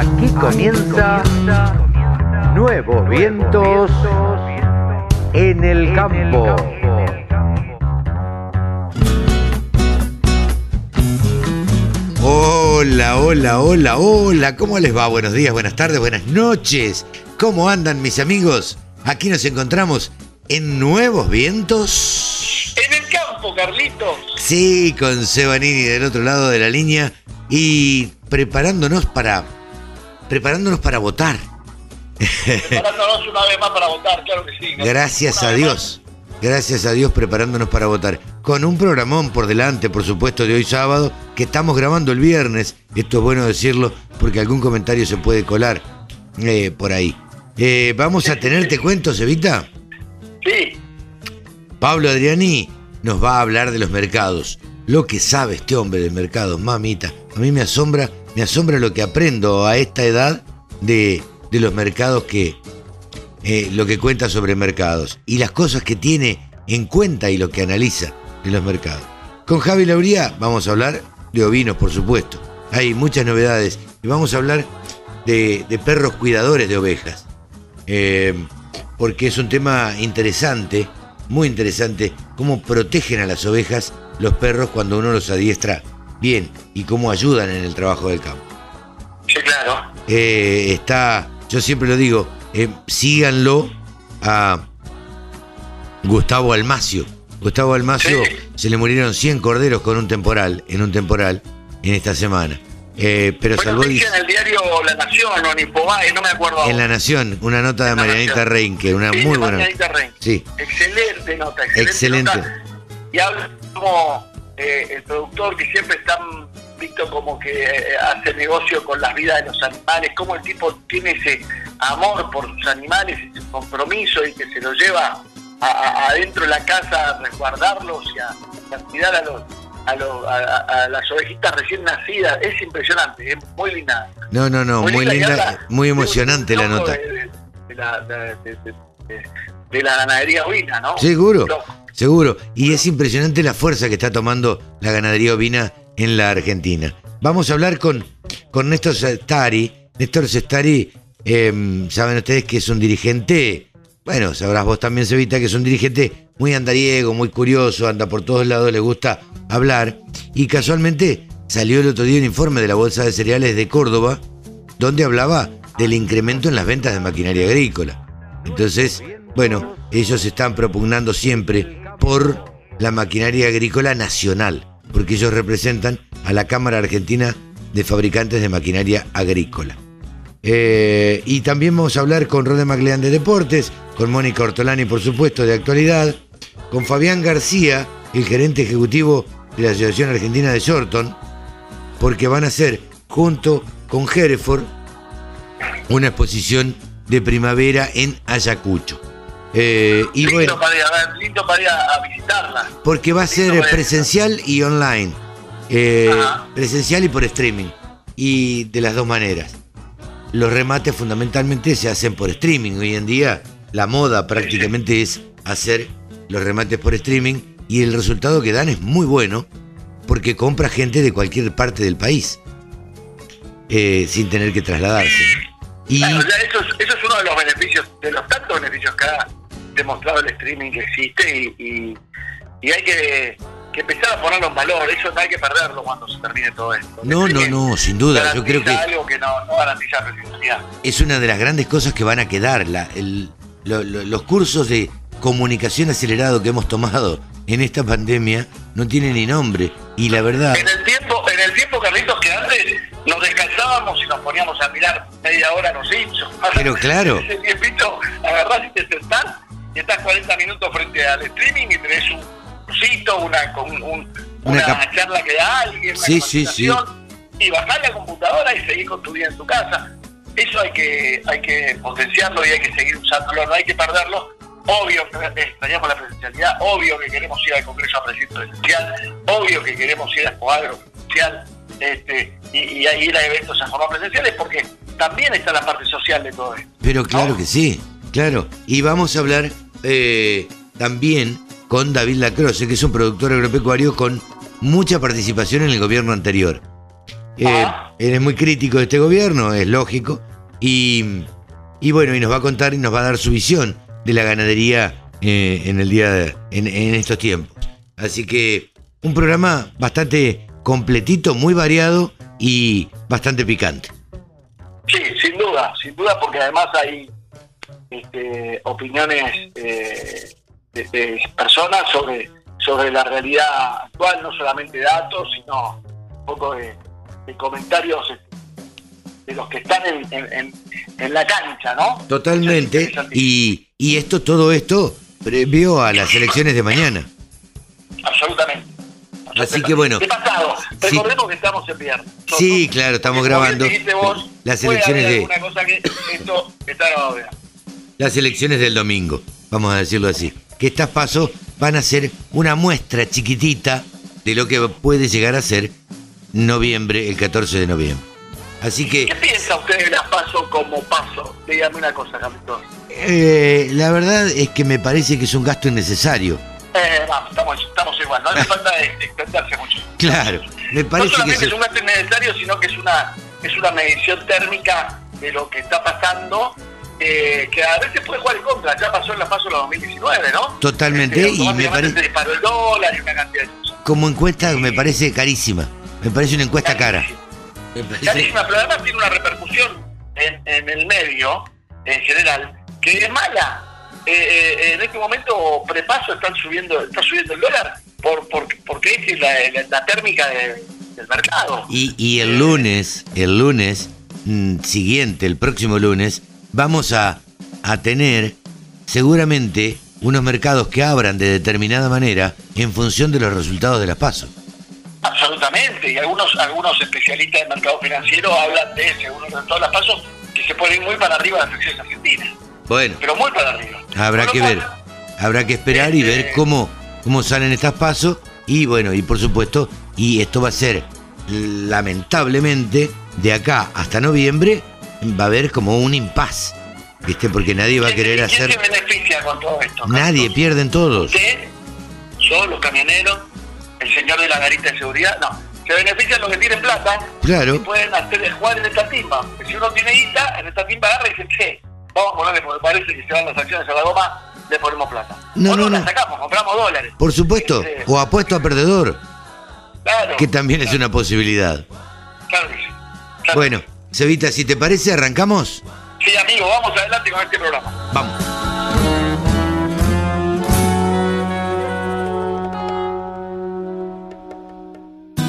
Aquí comienza Nuevos Vientos en el Campo. Hola, hola, hola, hola, ¿cómo les va? Buenos días, buenas tardes, buenas noches. ¿Cómo andan mis amigos? Aquí nos encontramos en Nuevos Vientos. En el campo, Carlitos. Sí, con Sebanini del otro lado de la línea y preparándonos para preparándonos para votar. Preparándonos una vez más para votar, claro que sí. Gracias Una a Dios. Gracias a Dios preparándonos para votar. Con un programón por delante, por supuesto, de hoy sábado, que estamos grabando el viernes. Esto es bueno decirlo porque algún comentario se puede colar eh, por ahí. Eh, vamos a tener, te cuento, Cevita. más. Sí, Pablo Adriani nos va a hablar de los mercados. Lo que sabe este hombre de mercados, mamita. A mí me asombra, me asombra lo que aprendo a esta edad de, los mercados que. eh, lo que cuenta sobre mercados. Y las cosas que tiene en cuenta y lo que analiza de los mercados. Con Javi Lauría vamos a hablar de ovinos, por supuesto. Hay muchas novedades. Y vamos a hablar de, de perros cuidadores de ovejas. Eh, porque es un tema interesante, muy interesante, cómo protegen a las ovejas los perros cuando uno los adiestra bien y cómo ayudan en el trabajo del campo. sí, claro. Eh, está, yo siempre lo digo, eh, síganlo a Gustavo Almacio. Gustavo Almacio Sí. se le murieron 100 corderos con un temporal, en un temporal, en esta semana. Eh, pero Bueno, salvó en el diario La Nación o en Infobae, no me acuerdo. en La Nación una nota de Marianita. Reinque, una Sí, muy buena. Marianita Rein. Sí. Excelente nota, excelente, Excelente. nota. Y habla como eh, el productor que siempre está visto como que eh, hace negocio con las vidas de los animales, como el tipo tiene ese amor por sus animales, ese compromiso y que se lo lleva adentro de la casa a resguardarlos y a, a cuidar a los a, los- a- las ovejitas recién nacidas. Es impresionante, es muy linda. No, no, no, muy linda, muy emocionante la nota. De, de- de la, de- la ganadería ovina, ¿no? Seguro, Loco. Seguro. Y es impresionante la fuerza que está tomando la ganadería ovina en la Argentina. Vamos a hablar con, con Néstor Sestari. Néstor Sestari, eh, saben ustedes que es un dirigente, bueno, sabrás vos también, Sevita, que es un dirigente muy andariego, muy curioso, anda por todos lados, le gusta hablar. Y casualmente salió el otro día un informe de la Bolsa de Cereales de Córdoba, donde hablaba del incremento en las ventas de maquinaria agrícola. Entonces, bueno, ellos están propugnando siempre por la maquinaria agrícola nacional, porque ellos representan a la Cámara Argentina de Fabricantes de Maquinaria Agrícola. Eh, y también vamos a hablar con Rode Maclean de Deportes, con Mónica Ortolani, por supuesto, de actualidad, con Fabián García, el gerente ejecutivo de la Asociación Argentina de Shorton, porque van a hacer, junto con Hereford, una exposición de primavera en Ayacucho. Eh, y lindo, bueno, para ir a ver, lindo para ir a, visitarla. porque va a ser Lindo presencial y online. Eh, presencial y por streaming. Y de las dos maneras. Los remates fundamentalmente se hacen por streaming. Hoy en día la moda prácticamente es hacer los remates por streaming y el resultado que dan es muy bueno porque compra gente de cualquier parte del país eh, sin tener que trasladarse. eso, es, eso es uno de los beneficios, de los tantos beneficios que ha demostrado el streaming que existe y, y, y hay que, que empezar a ponerlo en valor. Eso no hay que perderlo cuando se termine todo esto. No, no, no, sin duda. Yo creo que algo que no, no garantiza es una de las grandes cosas que van a quedar. La- el- lo- lo- los cursos de comunicación acelerado que hemos tomado en esta pandemia no tienen ni nombre. Y la verdad, En el tiempo, en el tiempo, Carlitos, que antes nos descansábamos y nos poníamos a mirar media hora los Simpsons. Pero claro. Ese tiempito, agarrás y te sentás y estás 40 minutos frente al streaming y tenés un cursito, una, un- un- Una charla que da alguien, una Sí, sí, sí. capacitación, y bajás la computadora y seguís con tu vida en tu casa. Eso hay que, hay que potenciarlo y hay que seguir usándolo, no hay que perderlo. Obvio que extrañamos la presencialidad, obvio que queremos ir al Congreso a presencial, obvio que queremos ir a Expoagro presencial este, y, y ir a eventos a forma presenciales porque también está la parte social de todo esto. pero claro ¿no? que sí, claro. Y vamos a hablar eh, también con David Lacroce, que es un productor agropecuario con mucha participación en el gobierno anterior. Eh, él es muy crítico de este gobierno, es lógico. Y, y bueno, y nos va a contar y nos va a dar su visión de la ganadería eh, en el día de- en, en estos tiempos. Así que un programa bastante completito, muy variado y bastante picante. Sí, sin duda, sin duda, porque además hay este, opiniones eh, de, de personas sobre, sobre la realidad actual, no solamente datos, sino un poco de, de comentarios este, de los que están en, en- en- en la cancha, ¿no? Totalmente. Y, y esto, todo esto, previo a las elecciones de mañana. Absolutamente. Así que bueno. De pasado, Sí. recordemos que estamos en viernes. Sí, claro, estamos grabando vos, las elecciones de- cosa que esto está grabado. Las elecciones del domingo, vamos a decirlo así. Que estas pasos van a ser una muestra chiquitita de lo que puede llegar a ser noviembre, el 14 de noviembre. Así que ¿Qué piensa usted de las paso como paso? Dígame una cosa, Camilo. eh, la verdad es que me parece que es un gasto innecesario. Eh, vamos, estamos, estamos igual, no hace falta de extenderse mucho. Claro, me No parece que solamente es un gasto innecesario, sino que es una, es una medición térmica de lo que está pasando, eh, que a veces puede jugar en contra. Ya pasó en la paso de 2019, ¿no? Totalmente, Este, y me parece- se disparó el dólar y una cantidad de cosas. como encuesta me parece carísima. Me parece una encuesta cara. Parece- Carísima, pero además tiene una repercusión en, en el medio, en general, que es mala. Eh, eh, en este momento prepaso están subiendo, está subiendo el dólar por, por- porque es la, la- la térmica de- del mercado. Y, y el lunes, el lunes mm, siguiente, el próximo lunes, vamos a, a tener seguramente unos mercados que abran de determinada manera en función de los resultados de las pasos. Absolutamente, y algunos algunos especialistas del mercado financiero hablan de, según de todas las pasos, que se puede ir muy para arriba las acciones argentinas, Bueno, pero muy para arriba. habrá que ver, habrá que esperar y ver cómo, cómo salen estas pasos y bueno, y por supuesto, y esto va a ser lamentablemente de acá hasta noviembre va a haber como un impas, ¿viste? Porque nadie va a ¿quién- querer ¿Quién hacer se beneficia con todo esto? nadie, Carlos? pierden todos. ¿Usted? ¿Yo, los camioneros? ¿El señor de la garita de seguridad? No. Se benefician los que tienen plata Claro. y pueden hacer jugar en esta timba. Que si uno tiene guita, en esta timba agarra y dice, che, vamos a ponerle, porque parece que se van las acciones a la goma, le ponemos plata. No, o no, no, la sacamos, compramos dólares. Por supuesto, o apuesto a perdedor, claro, que también es una posibilidad. claro. Claro Bueno, Cevita, si te parece, arrancamos. Sí, amigo, vamos adelante con este programa. Vamos.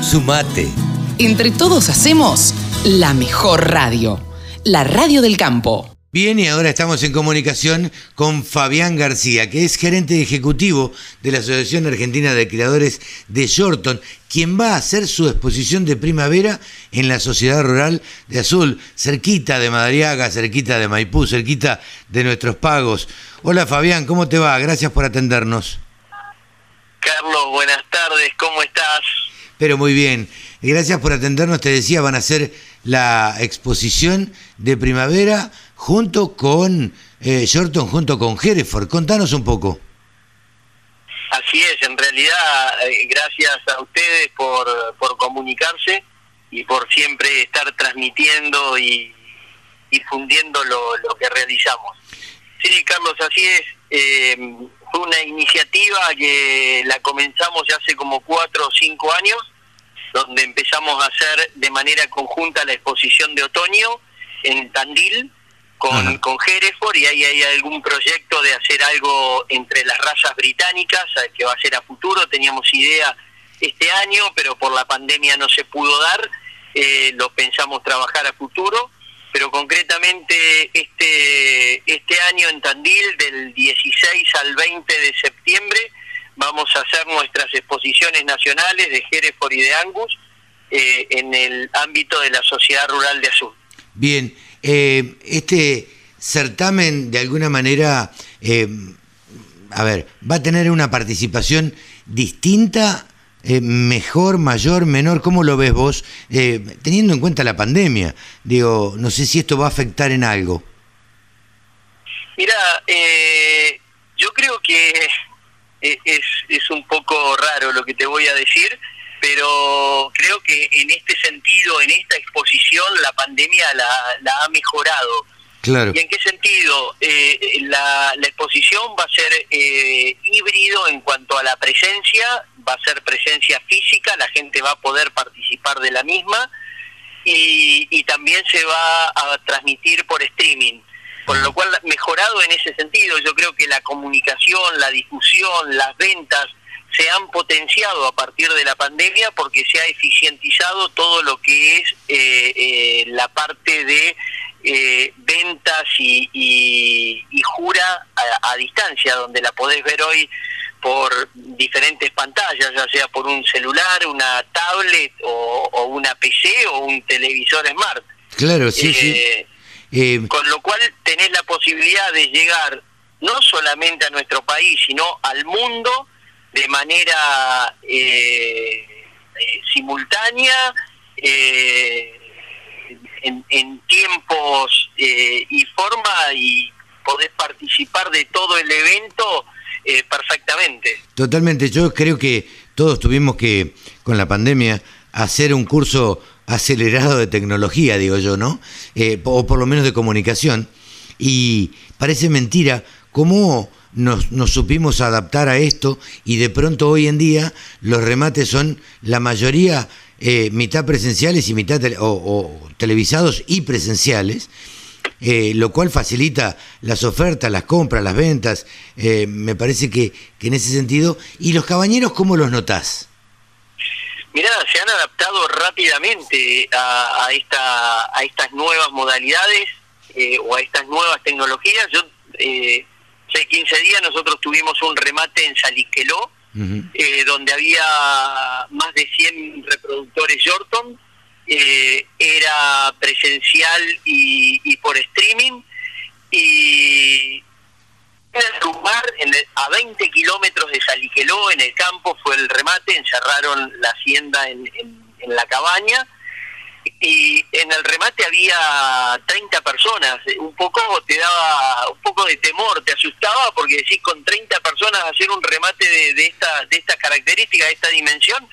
Sumate. Entre todos hacemos la mejor radio, la radio del campo. Bien, y ahora estamos en comunicación con Fabián García, que es gerente ejecutivo de la Asociación Argentina de Creadores de Shorton, quien va a hacer su exposición de primavera en la Sociedad Rural de Azul, cerquita de Madariaga, cerquita de Maipú, cerquita de nuestros pagos. Hola Fabián, ¿cómo te va? Gracias por atendernos. Carlos, buenas tardes, ¿cómo estás? Pero muy bien. Gracias por atendernos. Te decía, van a hacer la exposición de primavera junto con eh, Shorton, junto con Hereford. Contanos un poco. Así es, en realidad, eh, gracias a ustedes por, por comunicarse y por siempre estar transmitiendo y difundiendo lo, lo que realizamos. Sí, Carlos, así es. eh, fue una iniciativa que la comenzamos ya hace como cuatro o cinco años, donde empezamos a hacer de manera conjunta la exposición de otoño en Tandil con, Ajá. con Hereford y ahí hay algún proyecto de hacer algo entre las razas británicas eh, que va a ser a futuro. Teníamos idea este año, pero por la pandemia no se pudo dar. Eh, lo pensamos trabajar a futuro, pero concretamente este, este año en Tandil, del 16 al 20 de septiembre, vamos a hacer nuestras exposiciones nacionales de Hereford y de Angus eh, en el ámbito de la Sociedad Rural de Azul. Bien, eh, este certamen de alguna manera, eh, a ver, va a tener una participación distinta, eh, mejor, mayor, menor. ¿Cómo lo ves vos? Eh, teniendo en cuenta la pandemia, digo, no sé si esto va a afectar en algo. Mira, eh, yo creo que es, es un poco raro lo que te voy a decir, pero creo que en este sentido, en esta exposición, la pandemia la, la ha mejorado. Claro. ¿Y en qué sentido? Eh, la, la, exposición va a ser eh, híbrido en cuanto a la presencia, va a ser presencia física, la gente va a poder participar de la misma y, y también se va a transmitir por streaming. Con lo cual, mejorado en ese sentido, yo creo que la comunicación, la difusión, las ventas, se han potenciado a partir de la pandemia porque se ha eficientizado todo lo que es eh, eh, la parte de eh, ventas y, y, y jura a, a, distancia, donde la podés ver hoy por diferentes pantallas, ya sea por un celular, una tablet o, o una PC o un televisor smart. Claro, sí, sí. Eh, con lo cual tenés la posibilidad de llegar no solamente a nuestro país, sino al mundo de manera eh, eh, simultánea, eh, en, en, tiempos y forma, y podés participar de todo el evento perfectamente. Totalmente, yo creo que todos tuvimos que, con la pandemia, hacer un curso acelerado de tecnología, digo yo, ¿no? o por lo menos de comunicación. Y parece mentira cómo nos, nos, supimos adaptar a esto y de pronto hoy en día los remates son la mayoría eh, mitad presenciales y mitad o, o, televisados y presenciales, eh, lo cual facilita las ofertas, las compras, las ventas, eh, me parece que, que, en ese sentido. ¿Y los cabañeros cómo los notás? Mirá, se han adaptado rápidamente a, a, esta, a estas nuevas modalidades o a estas nuevas tecnologías. Yo hace 15 días nosotros tuvimos un remate en Saliqueló, uh -huh. eh, donde había más de 100 reproductores Yorton, eh, era presencial y, y, por streaming, y en el lugar, en el, a 20 kilómetros de Saliqueló, en el campo, fue el remate, encerraron la hacienda en, en, en la cabaña, y en el remate había 30 personas, un poco te daba un poco de temor, te asustaba porque decís con 30 personas hacer un remate de, de esta de esta característica, de esta dimensión,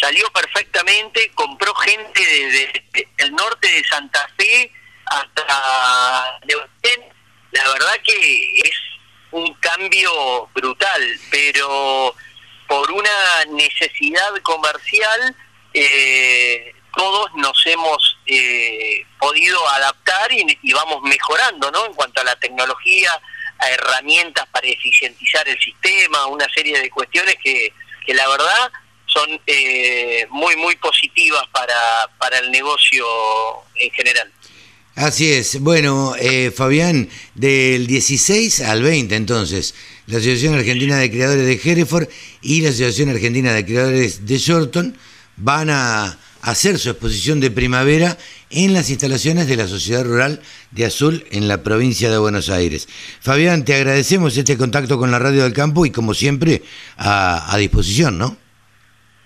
salió perfectamente, compró gente desde de, de, el norte de Santa Fe hasta Neuquén, la verdad que es un cambio brutal, pero por una necesidad comercial eh, todos nos hemos eh, podido adaptar y, y, vamos mejorando, ¿no? En cuanto a la tecnología, a herramientas para eficientizar el sistema, una serie de cuestiones que, que la verdad son eh, muy, muy positivas para, para el negocio en general. Así es. Bueno, eh, Fabián, del 16 al 20 entonces, la Asociación Argentina de Creadores de Hereford y la Asociación Argentina de Creadores de Shorton van a hacer su exposición de primavera en las instalaciones de la Sociedad Rural de Azul en la provincia de Buenos Aires. Fabián, te agradecemos este contacto con la Radio del Campo y como siempre a, a disposición, ¿no?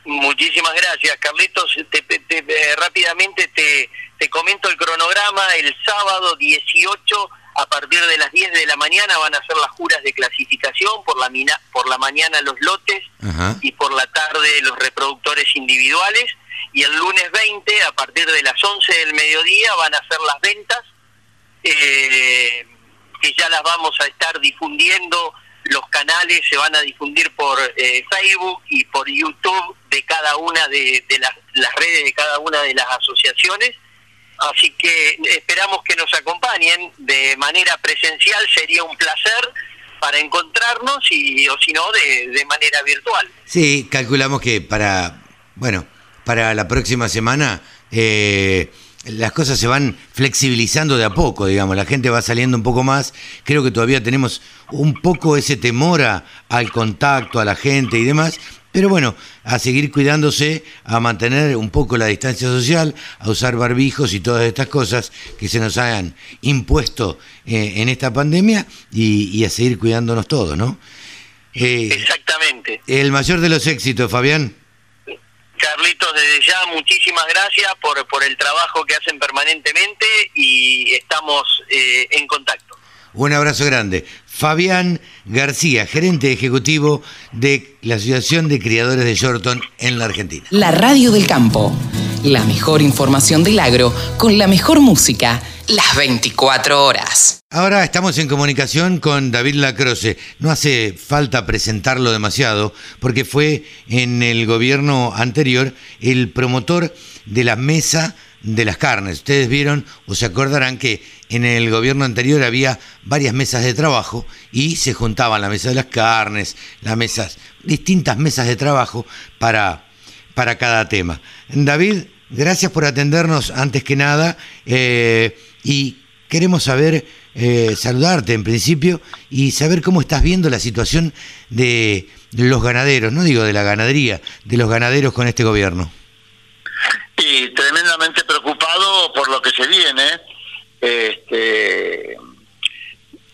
Muchísimas gracias, Carlitos. Te, te, te, eh, rápidamente te, te comento el cronograma. El sábado 18 a partir de las 10 de la mañana van a ser las juras de clasificación, por la, mina, por la mañana los lotes Ajá. y por la tarde los reproductores individuales y el lunes 20 a partir de las 11 del mediodía van a ser las ventas eh, que ya las vamos a estar difundiendo. Los canales se van a difundir por eh, Facebook y por YouTube de cada una de, de las, las redes de cada una de las asociaciones. Así que esperamos que nos acompañen de manera presencial. Sería un placer para encontrarnos y o si no de, de manera virtual. Sí calculamos que para bueno para la próxima semana eh, las cosas se van flexibilizando de a poco, digamos, la gente va saliendo un poco más, creo que todavía tenemos un poco ese temor a, al contacto, a la gente y demás, pero bueno, a seguir cuidándose, a mantener un poco la distancia social, a usar barbijos y todas estas cosas que se nos hayan impuesto eh, en esta pandemia y, y, a seguir cuidándonos todos, ¿no? Eh, Exactamente. El mayor de los éxitos, Fabián. Carlitos, desde ya muchísimas gracias por, por el trabajo que hacen permanentemente y estamos eh, en contacto. Un abrazo grande. Fabián García, gerente ejecutivo de la Asociación de Criadores de Shorton en la Argentina. La radio del campo. La mejor información del agro con la mejor música las 24 horas. Ahora estamos en comunicación con David Lacroce. No hace falta presentarlo demasiado porque fue en el gobierno anterior el promotor de la mesa de las carnes. Ustedes vieron o se acordarán que en el gobierno anterior había varias mesas de trabajo y se juntaban la mesa de las carnes, las mesas, distintas mesas de trabajo para, para cada tema. David, gracias por atendernos antes que nada eh, y queremos saber, eh, saludarte en principio y saber cómo estás viendo la situación de los ganaderos, no digo de la ganadería, de los ganaderos con este gobierno. Y tremendamente preocupado por lo que se viene. Este,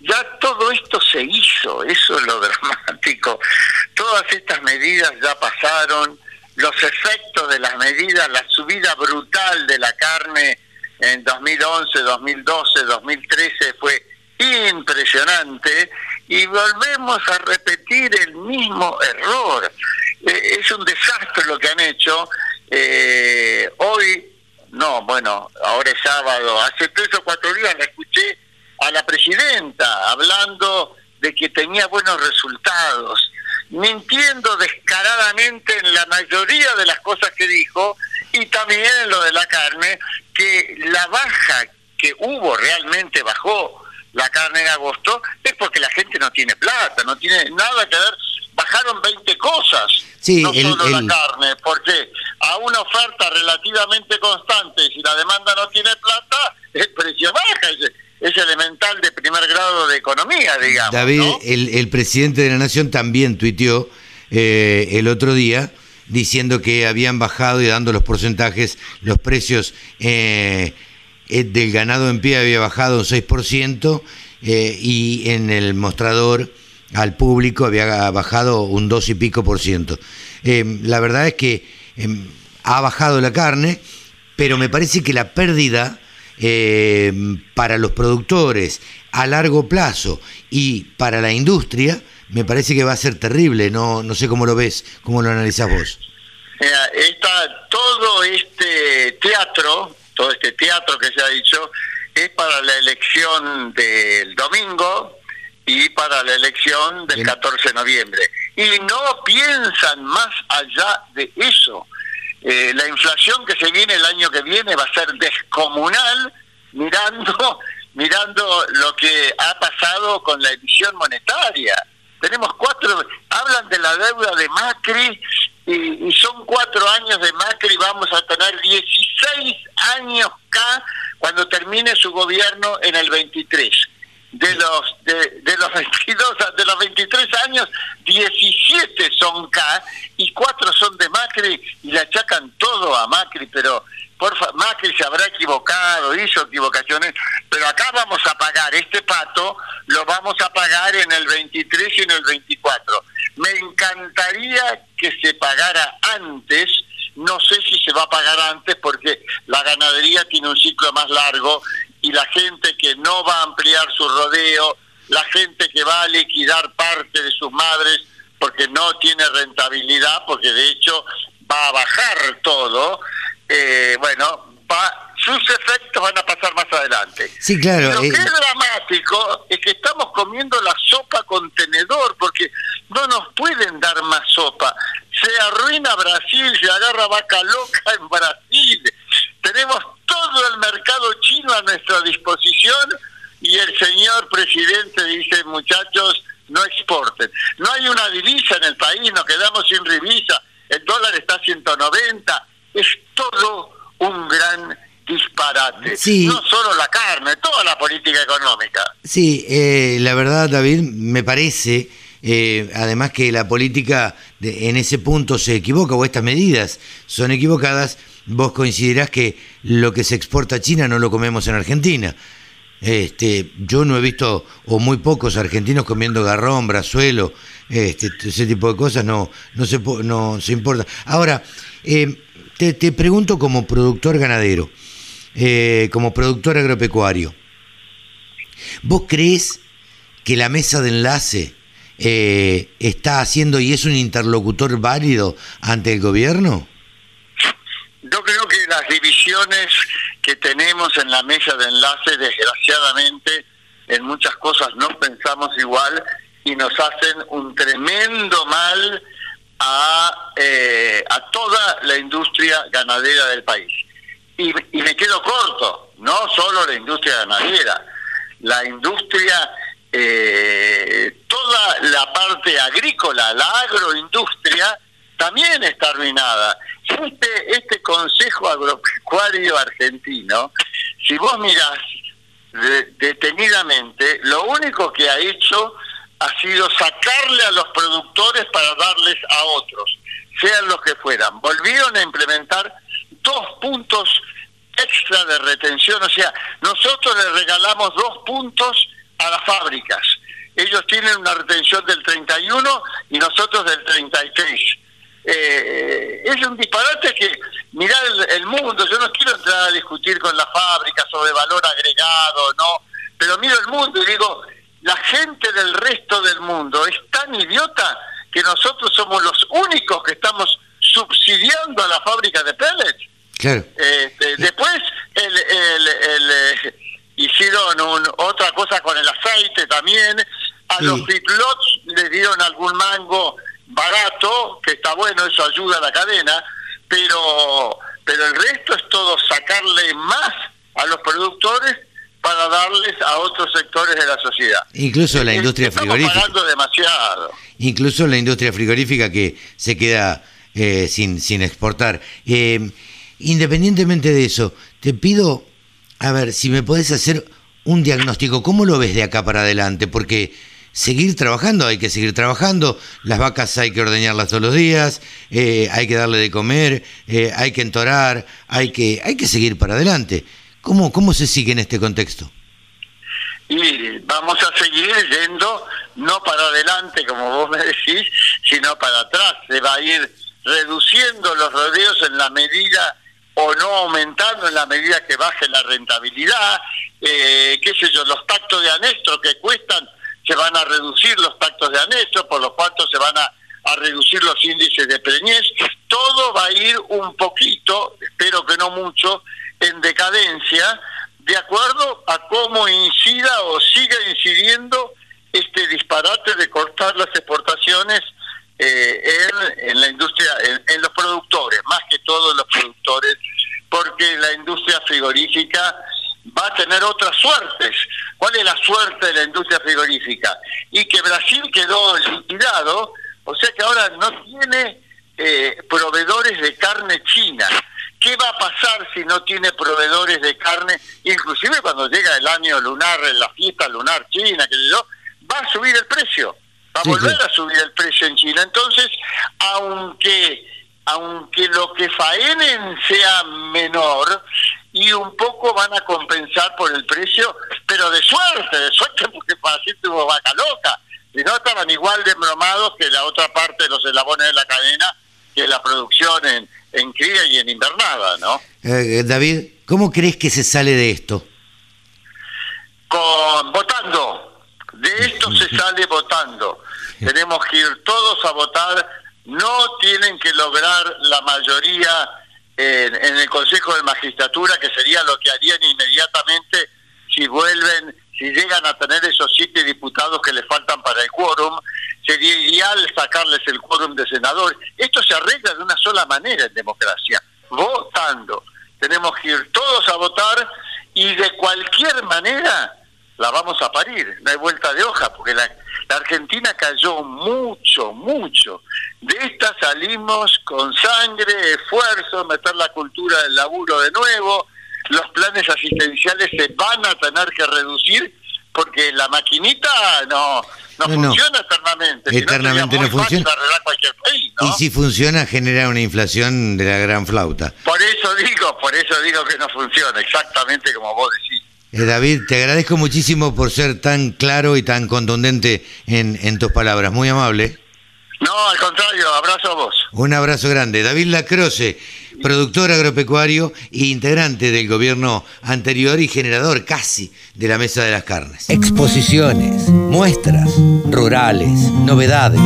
ya todo esto se hizo, eso es lo dramático. Todas estas medidas ya pasaron, los efectos de las medidas, la subida brutal de la carne en 2011, 2012, 2013 fue impresionante y volvemos a repetir el mismo error. Eh, es un desastre lo que han hecho eh, hoy, no, bueno, ahora es sábado, hace tres o cuatro días la escuché a la presidenta hablando de que tenía buenos resultados, mintiendo descaradamente en la mayoría de las cosas que dijo y también en lo de la carne, que la baja que hubo realmente bajó la carne en agosto es porque la gente no tiene plata, no tiene nada que ver, bajaron 20 cosas Sí, no el- solo el- la carne, porque a una oferta relativamente constante, si la demanda no tiene plata, el precio baja, es, es elemental de primer grado de economía, digamos. David, ¿no? el, el presidente de la Nación también tuiteó eh, el otro día diciendo que habían bajado y dando los porcentajes, los precios eh, eh, del ganado en pie había bajado un 6% eh, y en el mostrador al público había bajado un 2 y pico por ciento. La verdad es que eh, ha bajado la carne, pero me parece que la pérdida para los productores a largo plazo y para la industria, me parece que va a ser terrible. No, no sé cómo lo ves, cómo lo analizás vos. Mira, está todo este teatro, todo este teatro que se ha dicho, es para la elección del domingo y para la elección del Bien. 14 de noviembre. Y no piensan más allá de eso. Eh, la inflación que se viene el año que viene va a ser descomunal mirando mirando lo que ha pasado con la emisión monetaria. Tenemos cuatro, hablan de la deuda de Macri y, y son cuatro años de Macri, vamos a tener 16 años K cuando termine su gobierno en el 23. De los de, de los 22 a- de los 23 años 17 son K y cuatro son de Macri y le achacan todo a Macri, pero porfa, Macri se habrá equivocado, hizo equivocaciones, pero acá vamos a pagar este pato, lo vamos a pagar en el 23 y en el 24. Me encantaría que se pagara antes, no sé si se va a pagar antes porque la ganadería tiene un ciclo más largo y la gente que no va a ampliar su rodeo, la gente que va a liquidar parte de sus madres porque no tiene rentabilidad, porque de hecho va a bajar todo, eh, bueno, va, sus efectos van a pasar más adelante. Sí, claro. Lo eh, que es dramático es que estamos comiendo la sopa con tenedor, porque no nos pueden dar más sopa. Se arruina Brasil, se agarra vaca loca en Brasil. Tenemos todo el mercado chino a nuestra disposición y el señor presidente dice, muchachos, no exporten. No hay una divisa en el país, nos quedamos sin divisa, el dólar está a 190, es todo un gran disparate. Sí. No solo la carne, toda la política económica. Sí, eh, la verdad, David, me parece, eh, además que la política de- en ese punto se equivoca, o estas medidas son equivocadas, vos considerás que lo que se exporta a China no lo comemos en Argentina. Este, yo no he visto, o muy pocos argentinos comiendo garrón, brazuelo, este, ese tipo de cosas, no, no, se, no se importa. Ahora, eh, te, pregunto como productor ganadero, eh, como productor agropecuario, ¿Vos crees que la mesa de enlace eh, está haciendo y es un interlocutor válido ante el gobierno? Yo creo que las divisiones que tenemos en la mesa de enlace, desgraciadamente, en muchas cosas no pensamos igual y nos hacen un tremendo mal a, eh, a toda la industria ganadera del país. Y, y me quedo corto, no solo la industria ganadera, la industria, eh, toda la parte agrícola, la agroindustria, también está arruinada. Este, este Consejo Agropecuario Argentino, si vos mirás detenidamente, lo único que ha hecho ha sido sacarle a los productores para darles a otros, sean los que fueran. Volvieron a implementar dos puntos extra de retención, o sea, nosotros les regalamos dos puntos a las fábricas. Ellos tienen una retención del 31 y nosotros del 33. Eh, es un disparate que mirar el, mundo, yo no quiero entrar a discutir con la fábrica sobre valor agregado, no, pero miro el mundo y digo, la gente del resto del mundo es tan idiota que nosotros somos los únicos que estamos subsidiando a la fábrica de pellets. Este, después el, el, eh, hicieron otra cosa con el aceite también. A los feedlots les dieron algún mango barato, que está bueno, eso ayuda a la cadena, pero, pero el resto es todo sacarle más a los productores para darles a otros sectores de la sociedad. Incluso la industria frigorífica. pagando demasiado. Incluso la industria frigorífica que se queda eh, sin, sin exportar. Eh, independientemente de eso, te pido, a ver, si me puedes hacer un diagnóstico, ¿cómo lo ves de acá para adelante? Porque seguir trabajando, hay que seguir trabajando, las vacas hay que ordeñarlas todos los días, eh, hay que darle de comer, hay que entorar, hay que, hay que seguir para adelante. ¿Cómo, ¿Cómo se sigue en este contexto? Y vamos a seguir yendo no para adelante, como vos me decís, sino para atrás. Se va a ir reduciendo los rodeos en la medida o no aumentando en la medida que baje la rentabilidad, eh, qué sé yo, los pactos de anestro que cuestan, se van a reducir los pactos de anestro, por lo cuanto se van a, a reducir los índices de preñez, todo va a ir un poquito, espero que no mucho, en decadencia de acuerdo a cómo incida o siga incidiendo este disparate de cortar las exportaciones eh, en, la industria, en, los productores, más que todos los productores, porque la industria frigorífica va a tener otras suertes. ¿Cuál es la suerte de la industria frigorífica? Y que Brasil quedó liquidado, o sea que ahora no tiene eh, proveedores de carne china. ¿Qué va a pasar si no tiene proveedores de carne? Inclusive cuando llega el año lunar, la fiesta lunar china, que yo, va a subir el precio, va a volver a subir el precio en China. Entonces, aunque aunque lo que faenen sea menor y un poco van a compensar por el precio, pero de suerte, de suerte porque para así tuvo vaca loca. Si no, estaban igual de bromados que la otra parte de los eslabones de la cadena, que la producción en, en cría y en invernada, ¿no? Eh, David, ¿cómo crees que se sale de esto? Con votando. De esto se sale votando. Tenemos que ir todos a votar. No tienen que lograr la mayoría en, en el Consejo de Magistratura, que sería lo que harían inmediatamente si vuelven si llegan a tener esos siete diputados que les faltan para el quórum, sería ideal sacarles el quórum de senadores. Esto se arregla de una sola manera en democracia, votando. Tenemos que ir todos a votar y de cualquier manera la vamos a parir, no hay vuelta de hoja, porque la, la Argentina cayó mucho, mucho. De esta salimos con sangre, esfuerzo, meter la cultura del laburo de nuevo, los planes asistenciales se van a tener que reducir porque la maquinita no, no, funciona eternamente. Eternamente no, funciona. Y si funciona, genera una inflación de la gran flauta. Por eso digo, por eso digo que no funciona, exactamente como vos decís. Eh, David, te agradezco muchísimo por ser tan claro y tan contundente en, en tus palabras. Muy amable. No, al contrario, abrazo a vos. Un abrazo grande. David Lacroce productor agropecuario e integrante del gobierno anterior y generador casi de la Mesa de las Carnes. Exposiciones, muestras, rurales, novedades.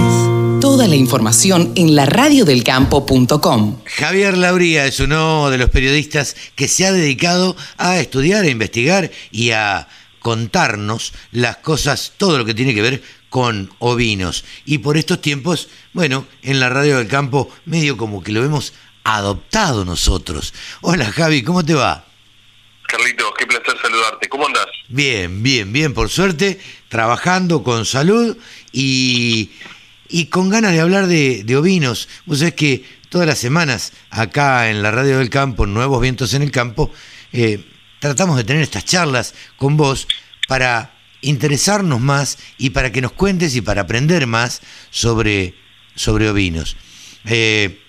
Toda la información en laradiodelcampo.com. Javier Lauría es uno de los periodistas que se ha dedicado a estudiar, a investigar y a contarnos las cosas, todo lo que tiene que ver con ovinos. Y por estos tiempos, bueno, en la radio del campo, medio como que lo hemos adoptado nosotros. Hola Javi, ¿cómo te va? Carlitos, qué placer saludarte. ¿Cómo andás? Bien, bien, bien, por suerte, trabajando con salud y, y con ganas de hablar de, de ovinos. Vos sabés que todas las semanas acá en la radio del campo, Nuevos Vientos en el Campo, eh, tratamos de tener estas charlas con vos para interesarnos más y para que nos cuentes y para aprender más sobre, sobre ovinos. Eh,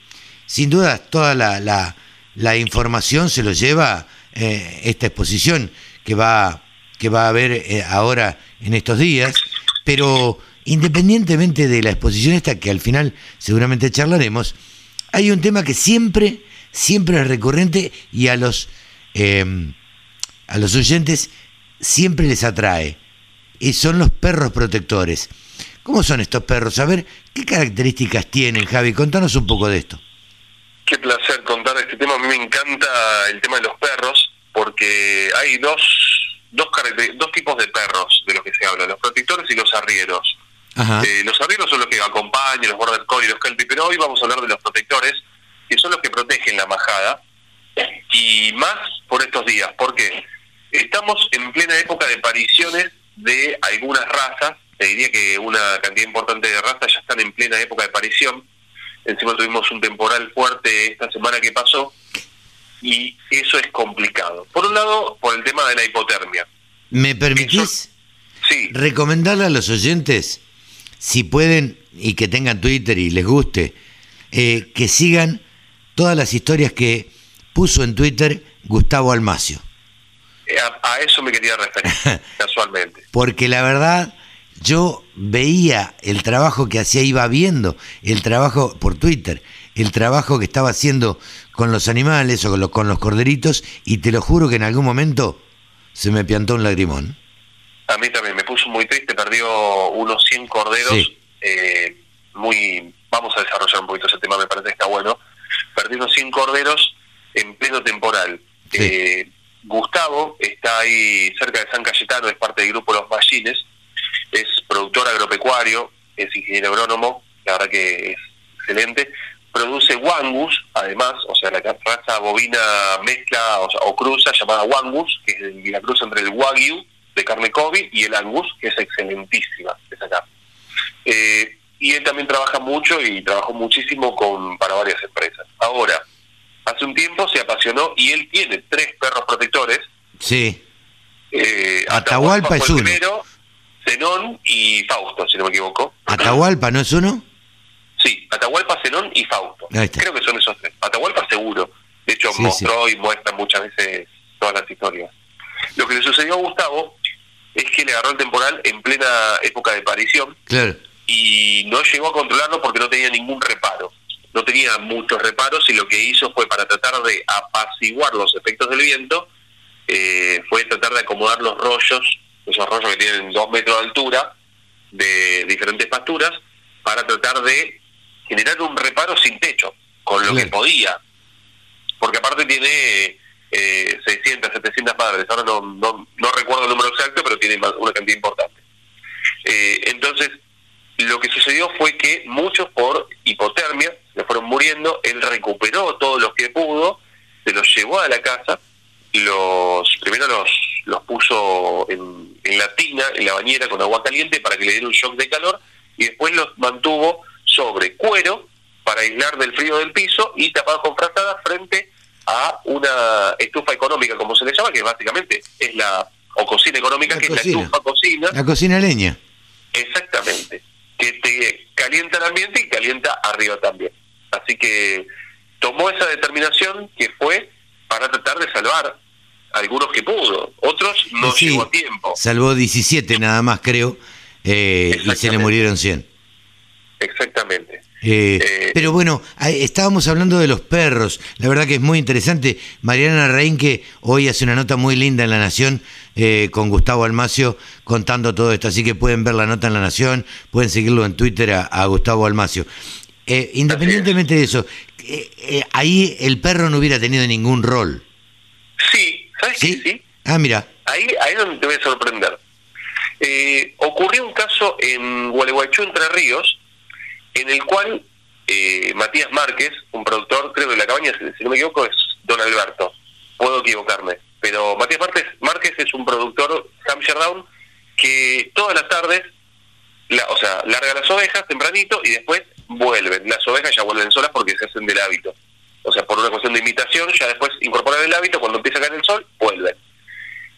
sin duda, toda la, la, la, información se lo lleva eh, esta exposición que va, que va a haber eh, ahora en estos días, pero independientemente de la exposición esta, que al final seguramente charlaremos, hay un tema que siempre, siempre es recurrente y a los, eh, a los oyentes siempre les atrae y son los perros protectores. ¿Cómo son estos perros? A ver, ¿qué características tienen, Javi? Contanos un poco de esto. Qué placer contar este tema. A mí me encanta el tema de los perros porque hay dos, dos, dos tipos de perros de los que se habla, los protectores y los arrieros. Eh, los arrieros son los que acompañan, los border collie, los kelpie, pero hoy vamos a hablar de los protectores, que son los que protegen la majada, y más por estos días, porque estamos en plena época de apariciones de algunas razas, te diría que una cantidad importante de razas ya están en plena época de aparición. Encima tuvimos un temporal fuerte esta semana que pasó y eso es complicado. Por un lado, por el tema de la hipotermia. ¿Me permitís sí. recomendarle a los oyentes, si pueden y que tengan Twitter y les guste, eh, que sigan todas las historias que puso en Twitter Gustavo Almacio? A, a, eso me quería referir, casualmente. Porque la verdad, yo veía el trabajo que hacía, iba viendo el trabajo por Twitter, el trabajo que estaba haciendo con los animales o con los, con los corderitos, y te lo juro que en algún momento se me piantó un lagrimón. A mí también, me puso muy triste, perdió unos 100 corderos, sí. eh, muy... Vamos a desarrollar un poquito ese tema, me parece que está bueno. Perdí unos 100 corderos en pleno temporal. Sí. Eh, Gustavo está ahí cerca de San Cayetano, es parte del grupo Los Ballines, es productor agropecuario, es ingeniero agrónomo, la verdad que es excelente. Produce Wangus, además, o sea, la raza bovina mezcla o, sea, o cruza llamada Wangus, que es la cruza entre el Wagyu de carne Kobe y el Angus, que es excelentísima esa carne. Eh, y él también trabaja mucho y trabajó muchísimo con para varias empresas. Ahora, hace un tiempo se apasionó y él tiene tres perros protectores. Sí. Eh, Atahualpa, Atahualpa es uno. Primero, Zenón y Fausto, si no me equivoco. ¿Atahualpa no es uno? Sí, Atahualpa, Zenón y Fausto. Creo que son esos tres. Atahualpa seguro. De hecho, sí, mostró sí. y muestra muchas veces todas las historias. Lo que le sucedió a Gustavo es que le agarró el temporal en plena época de aparición claro. y no llegó a controlarlo porque no tenía ningún reparo no tenía muchos reparos y lo que hizo fue para tratar de apaciguar los efectos del viento, eh, fue tratar de acomodar los rollos, esos rollos que tienen dos metros de altura, de diferentes pasturas, para tratar de generar un reparo sin techo, con lo que podía. Porque aparte tiene eh, 600, 700 madres, ahora no, no, no, recuerdo el número exacto, pero tiene una cantidad importante. Eh, entonces, lo que sucedió fue que muchos por hipotermia le fueron muriendo, él recuperó todos los que pudo, se los llevó a la casa, los primero los, los puso en, en la tina, en la bañera con agua caliente para que le diera un shock de calor y después los mantuvo sobre cuero para aislar del frío del piso y tapados con frazadas frente a una estufa económica, como se le llama, que básicamente es la, o cocina económica, la que cocina. es la estufa cocina. La cocina leña. Exactamente, que te calienta el ambiente y calienta arriba también. Así que tomó esa determinación que fue para tratar de salvar algunos que pudo, otros no sí, llegó a tiempo. Salvó 17 nada más, creo, eh, y se le murieron 100. exactamente. Eh, Eh, pero bueno, estábamos hablando de los perros. La verdad que es muy interesante. Mariana Reinque hoy hace una nota muy linda en La Nación eh, con Gustavo Almacio contando todo esto. Así que pueden ver la nota en La Nación, pueden seguirlo en Twitter a, a Gustavo Almacio. Independientemente de eso, ahí el perro no hubiera tenido ningún rol. Sí, ¿sabes ¿Sí? Sí. Ah, mira. Ahí, ahí es donde te voy a sorprender. Eh, ocurrió un caso en Gualeguaychú, Entre Ríos, en el cual eh, Matías Márquez, un productor, creo de la cabaña, si, si no me equivoco, es Don Alberto. Puedo equivocarme. Pero Matías Márquez, Márquez es un productor Hampshire Down que todas las tardes, la, o sea, larga las ovejas tempranito y después vuelven. Las ovejas ya vuelven solas porque se hacen del hábito. O sea, por una cuestión de imitación, ya después incorporan el hábito, cuando empieza a caer el sol, vuelven.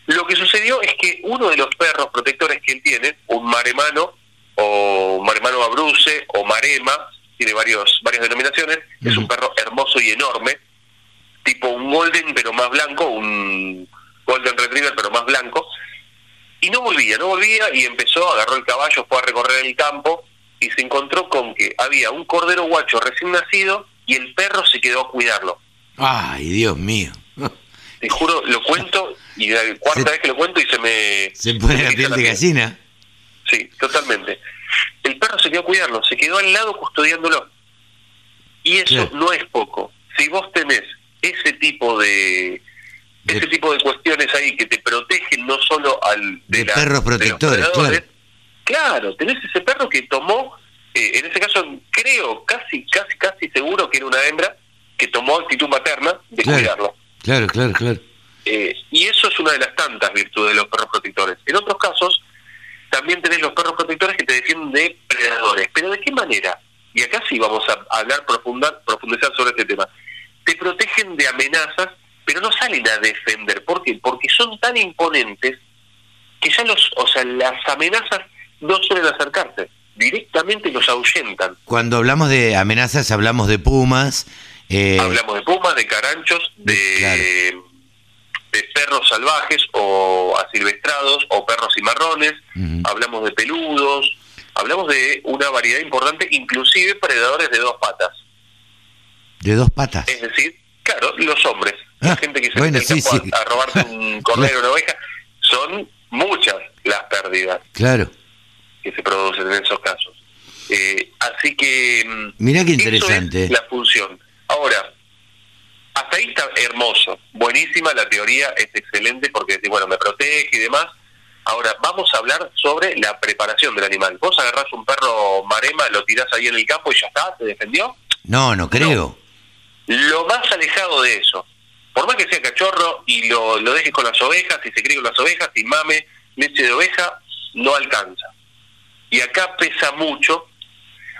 Lo que sucedió es que uno de los perros protectores que él tiene, un maremano, o maremano abruse, o marema, tiene varios, varias denominaciones, es un perro hermoso y enorme, tipo un golden pero más blanco, un golden retriever pero más blanco, y no volvía, no volvía, y empezó, agarró el caballo, fue a recorrer el campo, y se encontró con que había un cordero guacho recién nacido, y el perro se quedó a cuidarlo. Ay, Dios mío. Te juro, lo cuento y la cuarta Se- vez que lo cuento y se me... Se pone la piel de gallina. Sí, totalmente. El perro se quedó a cuidarlo, se quedó al lado custodiándolo. Y eso no es poco. Si vos tenés ese tipo de De- ese tipo de cuestiones ahí que te protegen no solo al De la- perros protectores, claro. claro, tenés ese perro que tomó, eh, en ese caso creo, casi, casi, casi seguro que era una hembra que tomó actitud materna de Claro. cuidarlo. Claro, claro, claro. Eh, y eso es una de las tantas virtudes de los perros protectores. En otros casos, también tenés los perros protectores que te defienden de predadores. ¿Pero de qué manera? Y acá sí vamos a hablar, profundar, profundizar sobre este tema. Te protegen de amenazas, pero no salen a defender. ¿Por qué? Porque son tan imponentes que ya los, o sea, las amenazas no suelen acercarse. Directamente los ahuyentan. Cuando hablamos de amenazas, hablamos de pumas. eh, Hablamos de pumas, de caranchos, de, Claro. de perros salvajes o asilvestrados o perros cimarrones, Ujú. hablamos de peludos, hablamos de una variedad importante, inclusive predadores de dos patas. de dos patas. Es decir, claro, los hombres, la Ah, gente que se bueno, sí, sí. a, robarse un cordero o una oveja, son muchas las pérdidas Claro. Que se producen en esos casos. Eh, así que... mm, Mirá qué eso interesante. es la función. Ahora, hasta ahí está hermoso, buenísima la teoría, es excelente porque bueno, me protege y demás. Ahora, vamos a hablar sobre la preparación del animal. Vos agarrás un perro marema, lo tirás ahí en el campo y ya está, ¿te defendió? No, no creo. Lo más alejado de eso, por más que sea cachorro y lo, lo dejes con las ovejas, y se críe con las ovejas, y mame leche de oveja, no alcanza. Y acá pesa mucho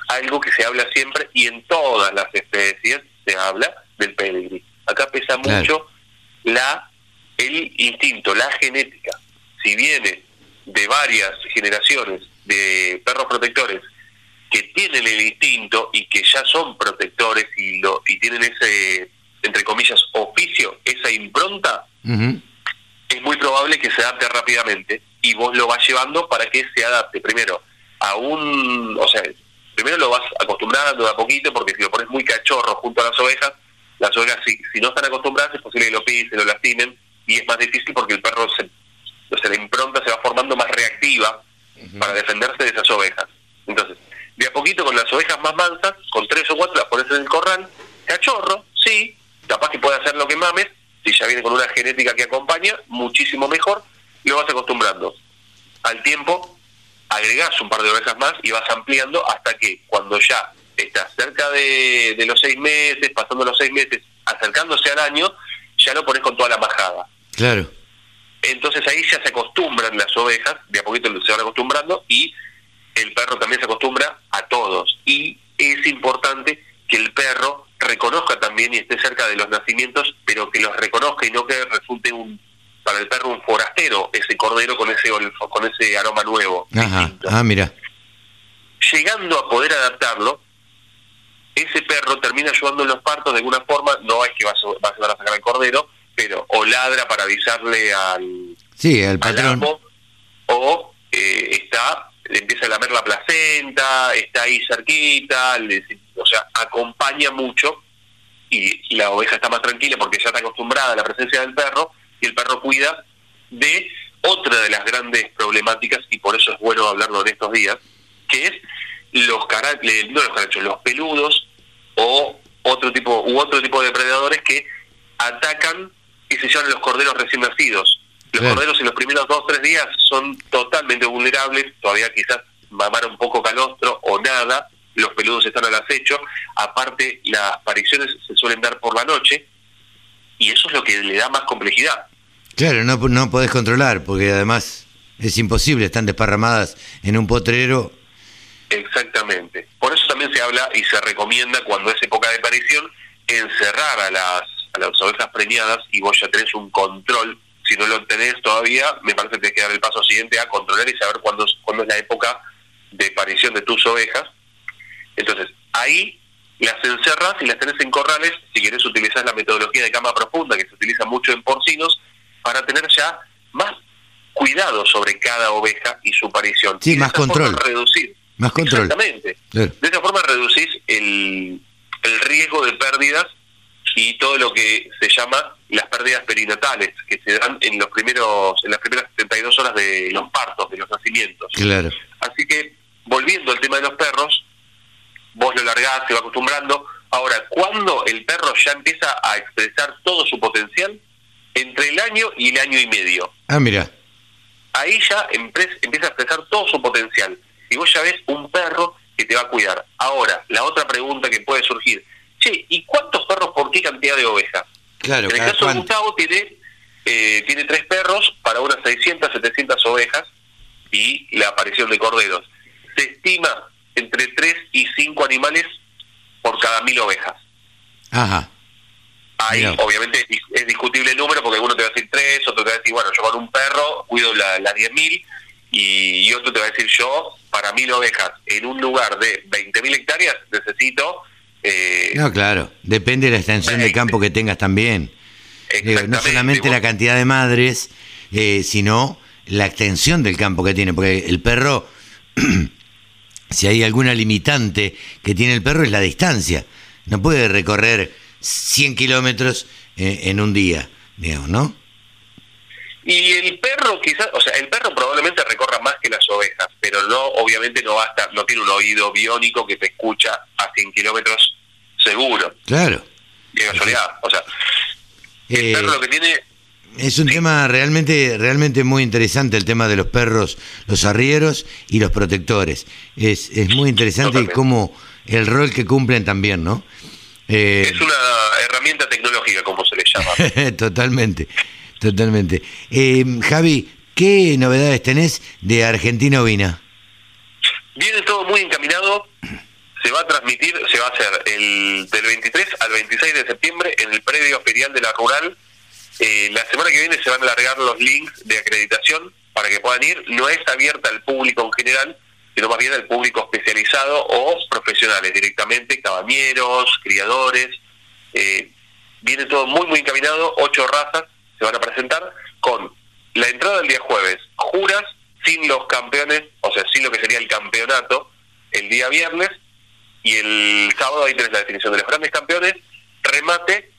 algo que se habla siempre y en todas las especies se habla del pedigrí. Acá pesa Claro. mucho la el instinto, la genética. Si viene de varias generaciones de perros protectores que tienen el instinto y que ya son protectores y lo y tienen ese entre comillas oficio, esa impronta, es muy probable que se adapte rápidamente y vos lo vas llevando para que se adapte primero a un, o sea, primero lo vas acostumbrando de a poquito porque si lo pones muy cachorro junto a las ovejas, las ovejas si, si no están acostumbradas es posible que lo pisen, lo lastimen y es más difícil porque el perro se, o sea, la impronta se va formando más reactiva para defenderse de esas ovejas. Entonces, de a poquito con las ovejas más mansas, con tres o cuatro las pones en el corral, cachorro, sí, capaz que puede hacer lo que mames, si ya viene con una genética que acompaña, muchísimo mejor, y lo vas acostumbrando. Al tiempo, agregás un par de ovejas más y vas ampliando hasta que cuando ya estás cerca de, de los seis meses, pasando los seis meses, acercándose al año, ya lo pones con toda la majada. Claro. Entonces ahí ya se acostumbran las ovejas, de a poquito se van acostumbrando y el perro también se acostumbra a todos. Y es importante que el perro reconozca también y esté cerca de los nacimientos, pero que los reconozca y no que resulte un para el perro un forastero ese cordero con ese olf- con ese aroma nuevo. Ajá. distinto. Ah, mira. Llegando a poder adaptarlo, ese perro termina ayudando en los partos de alguna forma, no es que va a, va a llevar a sacar al cordero, pero o ladra para avisarle al, Sí, al patrón. amo, o eh, está le empieza a lamer la placenta, está ahí cerquita, le- o sea, acompaña mucho y la oveja está más tranquila porque ya está acostumbrada a la presencia del perro y el perro cuida de otra de las grandes problemáticas y por eso es bueno hablarlo en estos días, que es los no los carachos, los peludos o otro tipo u otro tipo de depredadores que atacan y se llaman los corderos recién nacidos. Los corderos en los primeros dos o tres días son totalmente vulnerables, todavía quizás mamar un poco calostro o nada, los peludos están al acecho, aparte las apariciones se suelen dar por la noche y eso es lo que le da más complejidad. Claro, no, no podés controlar, porque además es imposible, están desparramadas en un potrero. Exactamente. Por eso también se habla y se recomienda cuando es época de aparición encerrar a las, a las ovejas preñadas y vos ya tenés un control. Si no lo tenés todavía, me parece que tenés que dar el paso siguiente a controlar y saber cuándo, es- la época de aparición de tus ovejas. Entonces, ahí las encerras y las tenés en corrales, si querés utilizar la metodología de cama profunda que se utiliza mucho en porcinos, para tener ya más cuidado sobre cada oveja y su aparición. Sí, Y más control. reducir. Más control. Exactamente. Claro. De esa forma reducís el, el riesgo de pérdidas y todo lo que se llama las pérdidas perinatales, que se dan en los primeros en las primeras 72 horas de los partos, de los nacimientos. Claro. Así que, volviendo al tema de los perros, vos lo largás, se va acostumbrando. Ahora, cuando el perro ya empieza a expresar todo su potencial? Entre el año y el año y medio. Ah, mira. Ahí ya empieza a expresar todo su potencial. Y vos ya ves un perro que te va a cuidar. Ahora, la otra pregunta que puede surgir. Che, ¿y cuántos perros por qué cantidad de ovejas? Claro, en el caso de. Gustavo tiene, eh, tiene tres perros para unas 600, 700 ovejas y la aparición de corderos. Se estima entre 3 y 5 animales por cada mil ovejas. Ajá. Ahí obviamente es dis- es discutible el número porque uno te va a decir 3, otro te va a decir, bueno, yo con un perro cuido las la 10.000 y, y otro te va a decir, yo para mil ovejas en un lugar de 20.000 hectáreas necesito... eh, No, claro. Depende de la extensión de Veinte. campo que tengas también. Digo, no solamente la cantidad de madres, eh, sino la extensión del campo que tiene. Porque el perro, si hay alguna limitante que tiene el perro, es la distancia. No puede recorrer 100 kilómetros eh, en un día, digamos, ¿no? Y el perro quizás, o sea, el perro probablemente recorra más que las ovejas, pero no, obviamente no va a estar, no tiene un oído biónico que te escucha a 100 kilómetros seguro, Claro. de casualidad. O sea, el Eh, perro lo que tiene, Es un tema realmente, realmente muy interesante el tema de los perros, los arrieros y los protectores. Es, es muy interesante Totalmente. cómo el rol que cumplen también, ¿no? Eh, es una herramienta tecnológica, como se le llama. totalmente, totalmente. Eh, Javi, ¿qué novedades tenés de Argentina Ovina? Viene todo muy encaminado. Se va a transmitir, se va a hacer el del 23 al 26 de septiembre en el predio ferial de la Rural. Eh, la semana que viene se van a alargar los links de acreditación para que puedan ir. No es abierta al público en general, sino más bien al público especializado o profesionales directamente, cabañeros, criadores. Eh, viene todo muy, muy encaminado. Ocho razas se van a presentar con la entrada el día jueves, juras sin los campeones, o sea, sin lo que sería el campeonato, el día viernes, y el sábado ahí tenés la definición de los grandes campeones, remate,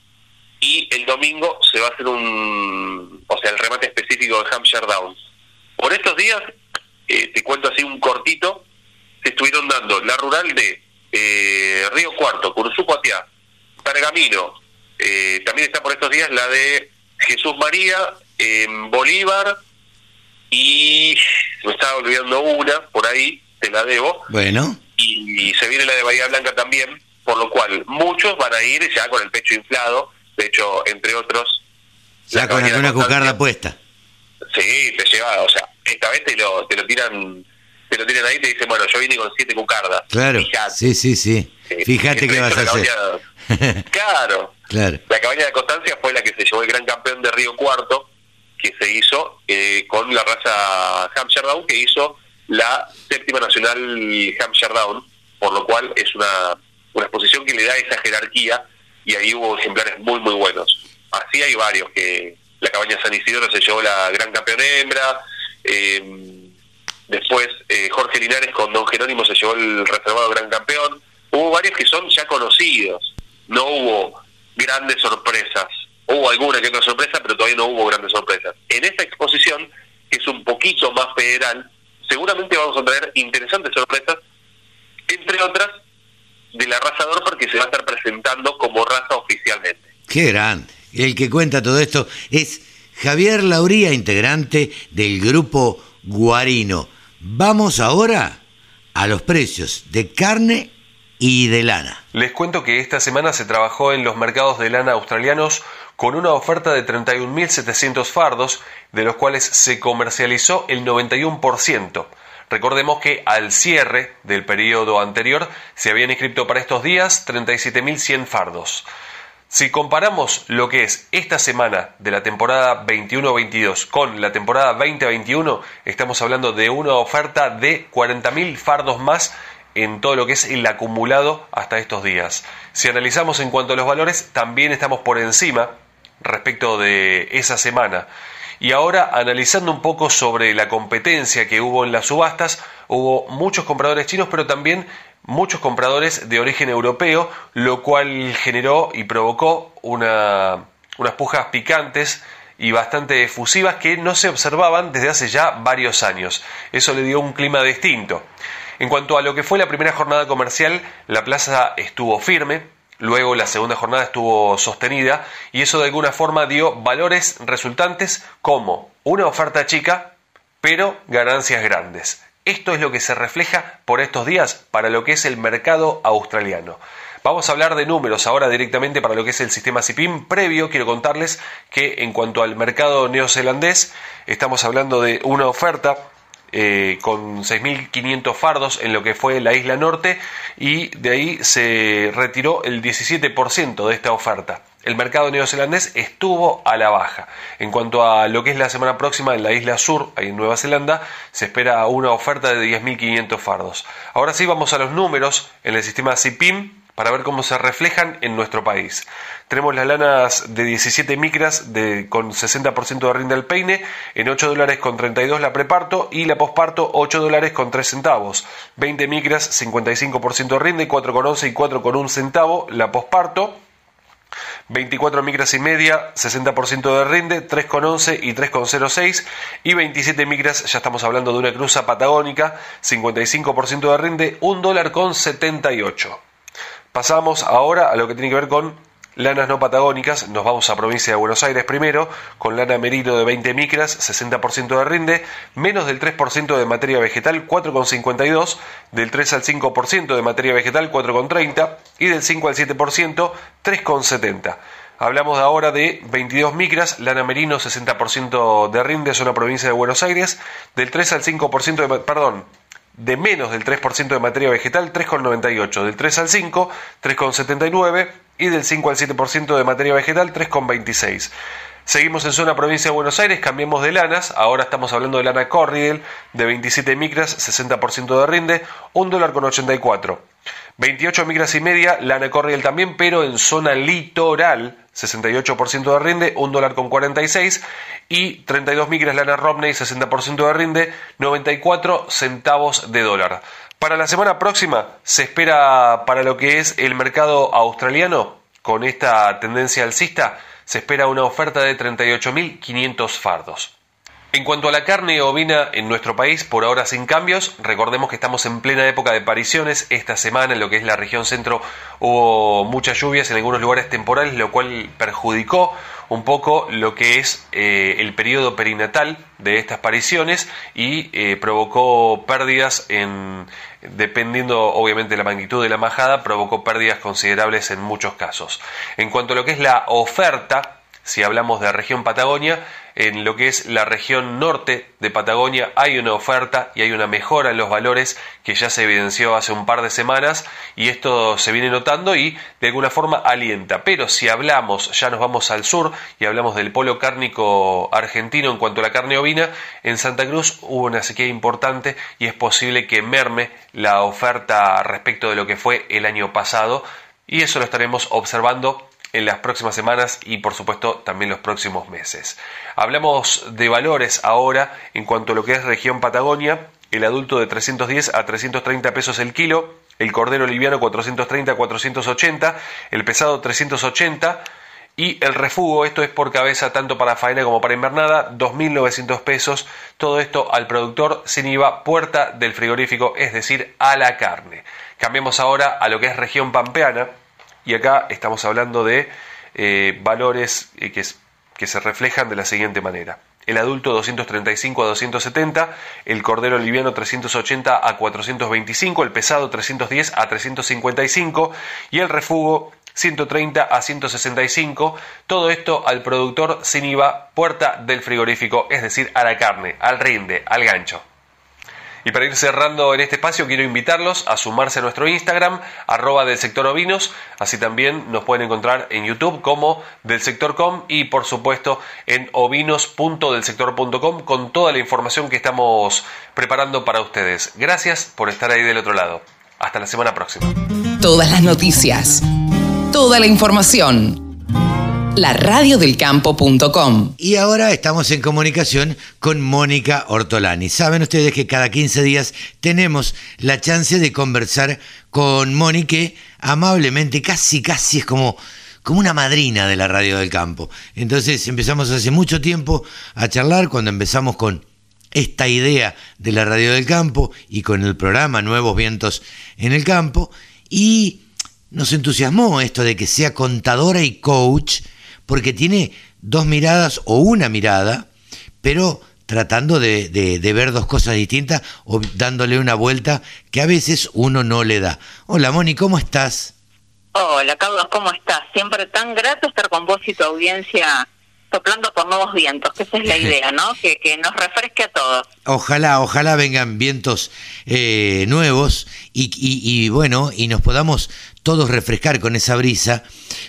y el domingo se va a hacer un, o sea, el remate específico de Hampshire Downs. Por estos días, eh, te cuento así un cortito, se estuvieron dando la rural de eh, Río Cuarto, Curuzú Cuatiá, Pergamino, eh, también está por estos días la de Jesús María, Bolívar, y me estaba olvidando una, por ahí, te la debo, Bueno, y, se viene la de Bahía Blanca también, por lo cual muchos van a ir ya con el pecho inflado, de hecho, entre otros... ya con alguna cucarda puesta. Sí, te lleva, o sea, esta vez te lo, te lo tiran te lo tiran ahí y te dicen, bueno, yo vine con siete cucardas. Claro, Fijate. sí, sí, sí. Fíjate qué vas a hacer. cabaña- claro. Claro. La cabaña de Constancia fue la que se llevó el gran campeón de Río Cuarto, que se hizo eh, con la raza Hampshire Down, que hizo la séptima nacional Hampshire Down, por lo cual es una, una exposición que le da esa jerarquía y ahí hubo ejemplares muy, muy buenos. Así hay varios, que la cabaña San Isidro se llevó la gran campeón hembra, eh, Después eh, Jorge Linares con Don Jerónimo se llevó el reservado gran campeón. Hubo varios que son ya conocidos. No hubo grandes sorpresas. Hubo alguna que otra sorpresa, pero todavía no hubo grandes sorpresas. En esta exposición, que es un poquito más federal, seguramente vamos a traer interesantes sorpresas, entre otras de la raza Dorper que se va a estar presentando como raza oficialmente. Qué grande. El que cuenta todo esto es Javier Lauría, integrante del grupo Guarino. Vamos ahora a los precios de carne y de lana. Les cuento que esta semana se trabajó en los mercados de lana australianos con una oferta de 31.700 fardos, de los cuales se comercializó el 91%. Recordemos que al cierre del periodo anterior se habían inscrito para estos días 37.100 fardos. Si comparamos lo que es esta semana de la temporada 21-22 con la temporada 20-21, estamos hablando de una oferta de 40.000 fardos más en todo lo que es el acumulado hasta estos días. Si analizamos en cuanto a los valores, también estamos por encima respecto de esa semana. Y ahora, analizando un poco sobre la competencia que hubo en las subastas, hubo muchos compradores chinos, pero también muchos compradores de origen europeo, lo cual generó y provocó una, unas pujas picantes y bastante efusivas que no se observaban desde hace ya varios años. Eso le dio un clima distinto. En cuanto a lo que fue la primera jornada comercial, la plaza estuvo firme, luego la segunda jornada estuvo sostenida y eso de alguna forma dio valores resultantes como una oferta chica, pero ganancias grandes. Esto es lo que se refleja por estos días para lo que es el mercado australiano. Vamos a hablar de números ahora directamente para lo que es el sistema CIPIM. Previo, quiero contarles que en cuanto al mercado neozelandés, estamos hablando de una oferta eh, con 6.500 fardos en lo que fue la isla norte y de ahí se retiró el 17% de esta oferta. El mercado neozelandés estuvo a la baja. En cuanto a lo que es la semana próxima en la isla sur, ahí en Nueva Zelanda, se espera una oferta de 10.500 fardos. Ahora sí vamos a los números en el sistema CIPIM para ver cómo se reflejan en nuestro país. Tenemos las lanas de 17 micras con 60% de rinde al peine, en 8 dólares con 32 la preparto y la posparto 8 dólares con 3 centavos. 20 micras 55% de rinde, 4,11 y 4,1 centavo la posparto. 24 micras y media, 60% de rinde, 3,11 y 3,06 y 27 micras, ya estamos hablando de una cruza patagónica, 55% de rinde, 1 dólar con 78. Pasamos ahora a lo que tiene que ver con lanas no patagónicas. Nos vamos a provincia de Buenos Aires primero, con lana merino de 20 micras, 60% de rinde, menos del 3% de materia vegetal, 4,52, del 3 al 5% de materia vegetal, 4,30 y del 5 al 7%, 3,70. Hablamos ahora de 22 micras, lana merino 60% de rinde, zona provincia de Buenos Aires, del 3 al 5% de, perdón, de menos del 3% de materia vegetal, 3,98, del 3 al 5, 3,79 y del 5 al 7% de materia vegetal, 3,26. Seguimos en zona provincia de Buenos Aires, cambiemos de lanas, ahora estamos hablando de lana Corriel de 27 micras, 60% de rinde, 1 dólar con 84. 28 micras y media, lana Corriel también, pero en zona litoral, 68% de rinde, 1 dólar con 46 y 32 micras lana Romney, 60% de rinde, 94 centavos de dólar. Para la semana próxima se espera para lo que es el mercado australiano, con esta tendencia alcista, se espera una oferta de 38.500 fardos. En cuanto a la carne ovina en nuestro país, por ahora sin cambios, recordemos que estamos en plena época de pariciones. Esta semana en lo que es la región centro hubo muchas lluvias en algunos lugares temporales, lo cual perjudicó un poco lo que es eh, el periodo perinatal de estas pariciones y eh, provocó pérdidas en, dependiendo obviamente de la magnitud de la majada, provocó pérdidas considerables en muchos casos. En cuanto a lo que es la oferta, si hablamos de región Patagonia, en lo que es la región norte de Patagonia hay una oferta y hay una mejora en los valores que ya se evidenció hace un par de semanas y esto se viene notando y de alguna forma alienta. Pero si hablamos, ya nos vamos al sur y hablamos del polo cárnico argentino en cuanto a la carne ovina, en Santa Cruz hubo una sequía importante y es posible que merme la oferta respecto de lo que fue el año pasado y eso lo estaremos observando en las próximas semanas y por supuesto también los próximos meses. Hablamos de valores ahora en cuanto a lo que es región Patagonia. El adulto de 310 a 330 pesos el kilo, el cordero liviano 430 a 480, el pesado 380 y el refugo, esto es por cabeza tanto para faena como para invernada, 2.900 pesos, todo esto al productor sin IVA, puerta del frigorífico, es decir, a la carne. Cambiemos ahora a lo que es región pampeana y acá estamos hablando de eh, valores eh, que, que se reflejan de la siguiente manera el adulto 235 a 270, el cordero liviano 380 a 425, el pesado 310 a 355 y el refugo 130 a 165, todo esto al productor sin IVA, puerta del frigorífico, es decir, a la carne, al rinde, al gancho. Y para ir cerrando en este espacio, quiero invitarlos a sumarse a nuestro Instagram, arroba del sector ovinos. Así también nos pueden encontrar en YouTube como del sector com y por supuesto en ovinos.delsector.com con toda la información que estamos preparando para ustedes. Gracias por estar ahí del otro lado. Hasta la semana próxima. Todas las noticias, toda la información laradiodelcampo.com. Y ahora estamos en comunicación con Mónica Ortolani. Saben ustedes que cada 15 días tenemos la chance de conversar con Mónica, amablemente, casi, casi es como, como una madrina de la radio del campo. Entonces empezamos hace mucho tiempo a charlar cuando empezamos con esta idea de la radio del campo y con el programa Nuevos Vientos en el Campo. Y nos entusiasmó esto de que sea contadora y coach porque tiene dos miradas o una mirada, pero tratando de, ver dos cosas distintas o dándole una vuelta que a veces uno no le da. Hola Moni, ¿cómo estás? Hola Carlos, ¿cómo estás? Siempre tan grato estar con vos y tu audiencia soplando por nuevos vientos, que esa es la idea, ¿no? Que, nos refresque a todos. Ojalá, ojalá vengan vientos eh, nuevos y, y, bueno, y nos podamos todos refrescar con esa brisa.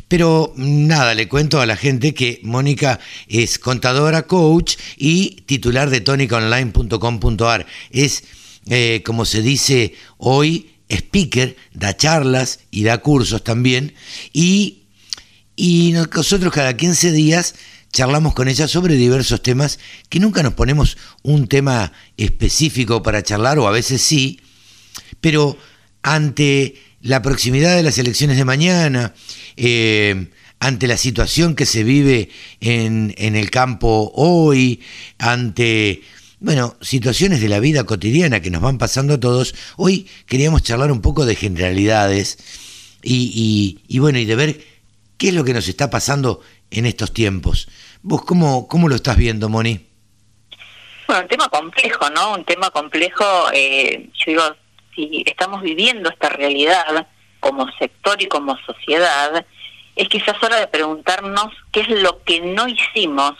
Pero nada, le cuento a la gente que Mónica es contadora, coach y titular de tonicaonline.com.ar. Es, eh, como se dice hoy, speaker, da charlas y da cursos también. Y, y nosotros cada 15 días charlamos con ella sobre diversos temas que nunca nos ponemos un tema específico para charlar, o a veces sí, pero ante la proximidad de las elecciones de mañana, eh, ante la situación que se vive en, en el campo hoy, ante bueno, situaciones de la vida cotidiana que nos van pasando a todos, hoy queríamos charlar un poco de generalidades y, y, bueno, y de ver qué es lo que nos está pasando en estos tiempos. ¿Vos cómo, cómo lo estás viendo, Moni? Bueno, un tema complejo, ¿no? Un tema complejo, eh, yo digo, si estamos viviendo esta realidad como sector y como sociedad, es quizás hora de preguntarnos qué es lo que no hicimos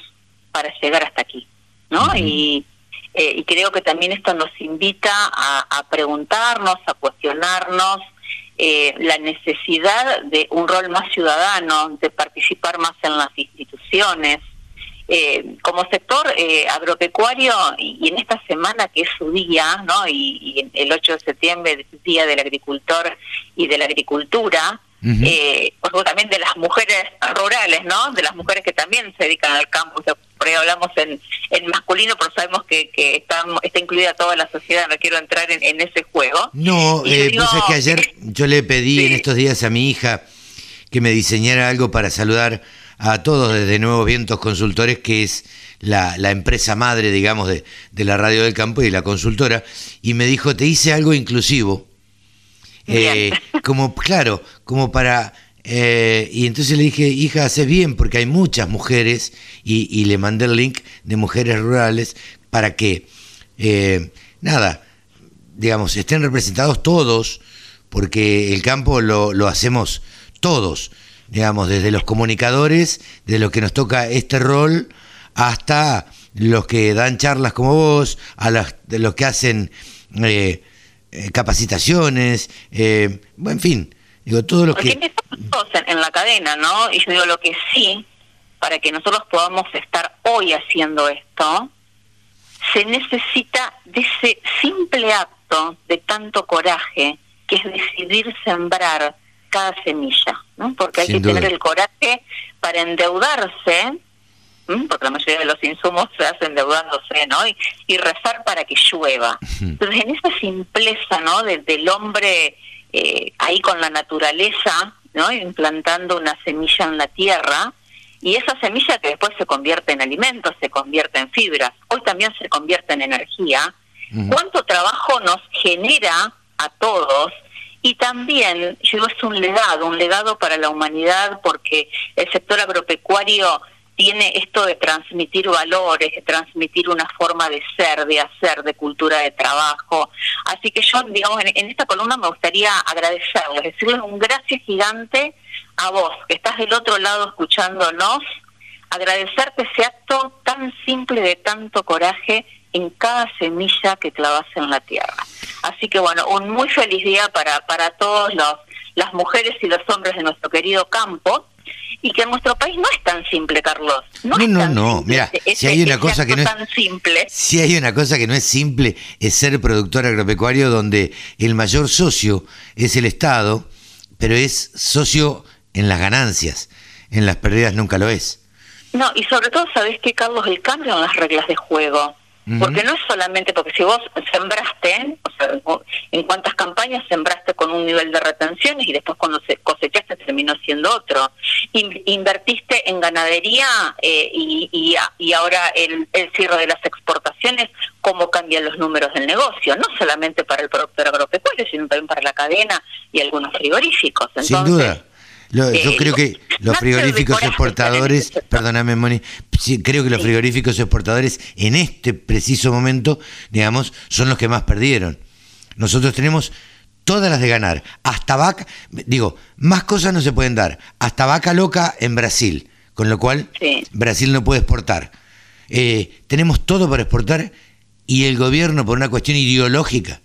para llegar hasta aquí, ¿no? y, eh, y creo que también esto nos invita a, preguntarnos, a cuestionarnos eh, la necesidad de un rol más ciudadano, de participar más en las instituciones, eh, como sector eh, agropecuario y, en esta semana que es su día, ¿no? Y, el 8 de septiembre Día del Agricultor y de la Agricultura, eh, también de las mujeres rurales, ¿no? De las mujeres que también se dedican al campo. por ahí hablamos en, en masculino, pero sabemos que, que está, está incluida toda la sociedad. No quiero entrar en, ese juego. No, eh, pues es que ayer yo le pedí en estos días a mi hija que me diseñara algo para saludar a todos desde Nuevos Vientos Consultores, que es la, empresa madre, digamos, de, la radio del campo y la consultora, y me dijo, te hice algo inclusivo. Eh, como, claro, como para... Eh, y entonces le dije, hija, haces bien, porque hay muchas mujeres, y, le mandé el link de mujeres rurales para que, eh, nada, digamos, estén representados todos, porque el campo lo, lo hacemos todos digamos, desde los comunicadores, de los que nos toca este rol, hasta los que dan charlas como vos, a los, de los que hacen eh, eh, capacitaciones, eh, en fin, digo, todo lo que... En, en la cadena, ¿no? Y yo digo lo que sí, para que nosotros podamos estar hoy haciendo esto, se necesita de ese simple acto de tanto coraje, que es decidir sembrar cada semilla, ¿no? Porque hay que tener el coraje para endeudarse, porque la mayoría de los insumos se hacen endeudándose, ¿no? Y, y rezar para que llueva. Entonces, en esa simpleza, ¿no? del hombre eh, ahí con la naturaleza, ¿no? Implantando una semilla en la tierra, y esa semilla que después se convierte en alimentos, se convierte en fibras, hoy también se convierte en energía, ¿cuánto trabajo nos genera a todos? Y también, digo, es un legado, un legado para la humanidad, porque el sector agropecuario tiene esto de transmitir valores, de transmitir una forma de ser, de hacer, de cultura de trabajo. Así que yo, digamos, en, esta columna me gustaría agradecerles, decirles un gracias gigante a vos, que estás del otro lado escuchándonos, agradecerte ese acto tan simple de tanto coraje en cada semilla que clavas en la tierra. Así que bueno, un muy feliz día para, para todos los las mujeres y los hombres de nuestro querido campo y que en nuestro país no es tan simple, Carlos. No, no, no, mira, si hay una cosa que no es tan simple. Si hay una cosa que no es simple es ser productor agropecuario donde el mayor socio es el Estado, pero es socio en las ganancias, en las pérdidas nunca lo es. No, y sobre todo, ¿sabés qué, Carlos? El cambio en las reglas de juego. Porque no es solamente porque si vos sembraste, o sea, en cuántas campañas sembraste con un nivel de retenciones y después cuando se cosechaste terminó siendo otro. invertiste en ganadería eh, y, y, ahora el, el cierre de las exportaciones, cómo cambian los números del negocio, no solamente para el productor agropecuario, sino también para la cadena y algunos frigoríficos. Sin duda yo eh, creo que los frigoríficos exportadores, perdóname Moni, creo que los frigoríficos exportadores en este preciso momento, digamos, son los que más perdieron. Nosotros tenemos todas las de ganar, hasta vaca, digo, más cosas no se pueden dar, hasta vaca loca en Brasil, con lo cual Brasil no puede exportar. Eh, tenemos todo para exportar y el gobierno, por una cuestión ideológica,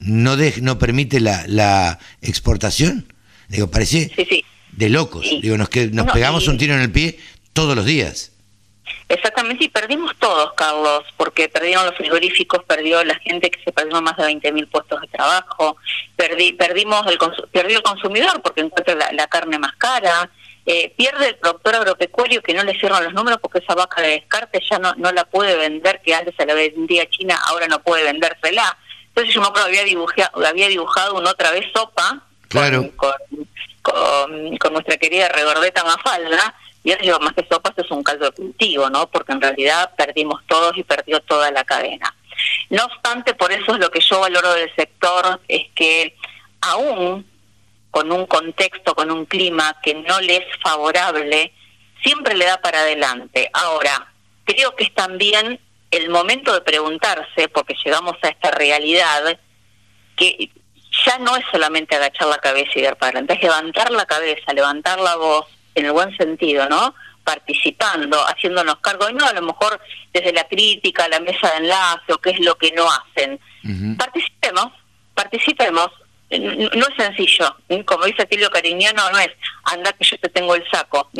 no, no permite la, la exportación. Digo, parece sí, sí de locos. Digo, nos, que, nos pegamos un tiro en el pie todos los días. Exactamente, y perdimos todos, Carlos, porque perdieron los frigoríficos, perdió la gente que se perdió más de 20.000 puestos de trabajo, perdí, perdimos el, perdió el consumidor porque encuentra la, carne más cara, eh, pierde el productor agropecuario que no le cierran los números porque esa vaca de descarte ya no, no la puede vender, que antes se la vendía a China, ahora no puede vendérsela. Entonces yo me acuerdo había dibujado, había dibujado una otra vez sopa claro con, nuestra querida Regordeta Mafalda, y ahora digo, más que sopas es un caldo de cultivo, ¿no? Porque en realidad perdimos todos y perdió toda la cadena. No obstante, por eso es lo que yo valoro del sector, es que aún con un contexto, con un clima que no le es favorable, siempre le da para adelante. Ahora, creo que es también el momento de preguntarse, porque llegamos a esta realidad, que ya no es solamente agachar la cabeza y dar para adelante, es levantar la cabeza, levantar la voz, en el buen sentido, ¿no? Participando, haciéndonos cargo, y no a lo mejor desde la crítica, la mesa de enlace o qué es lo que no hacen. Participemos, participemos. No es sencillo, como dice Tilio Cariñano, no es anda que yo te tengo el saco.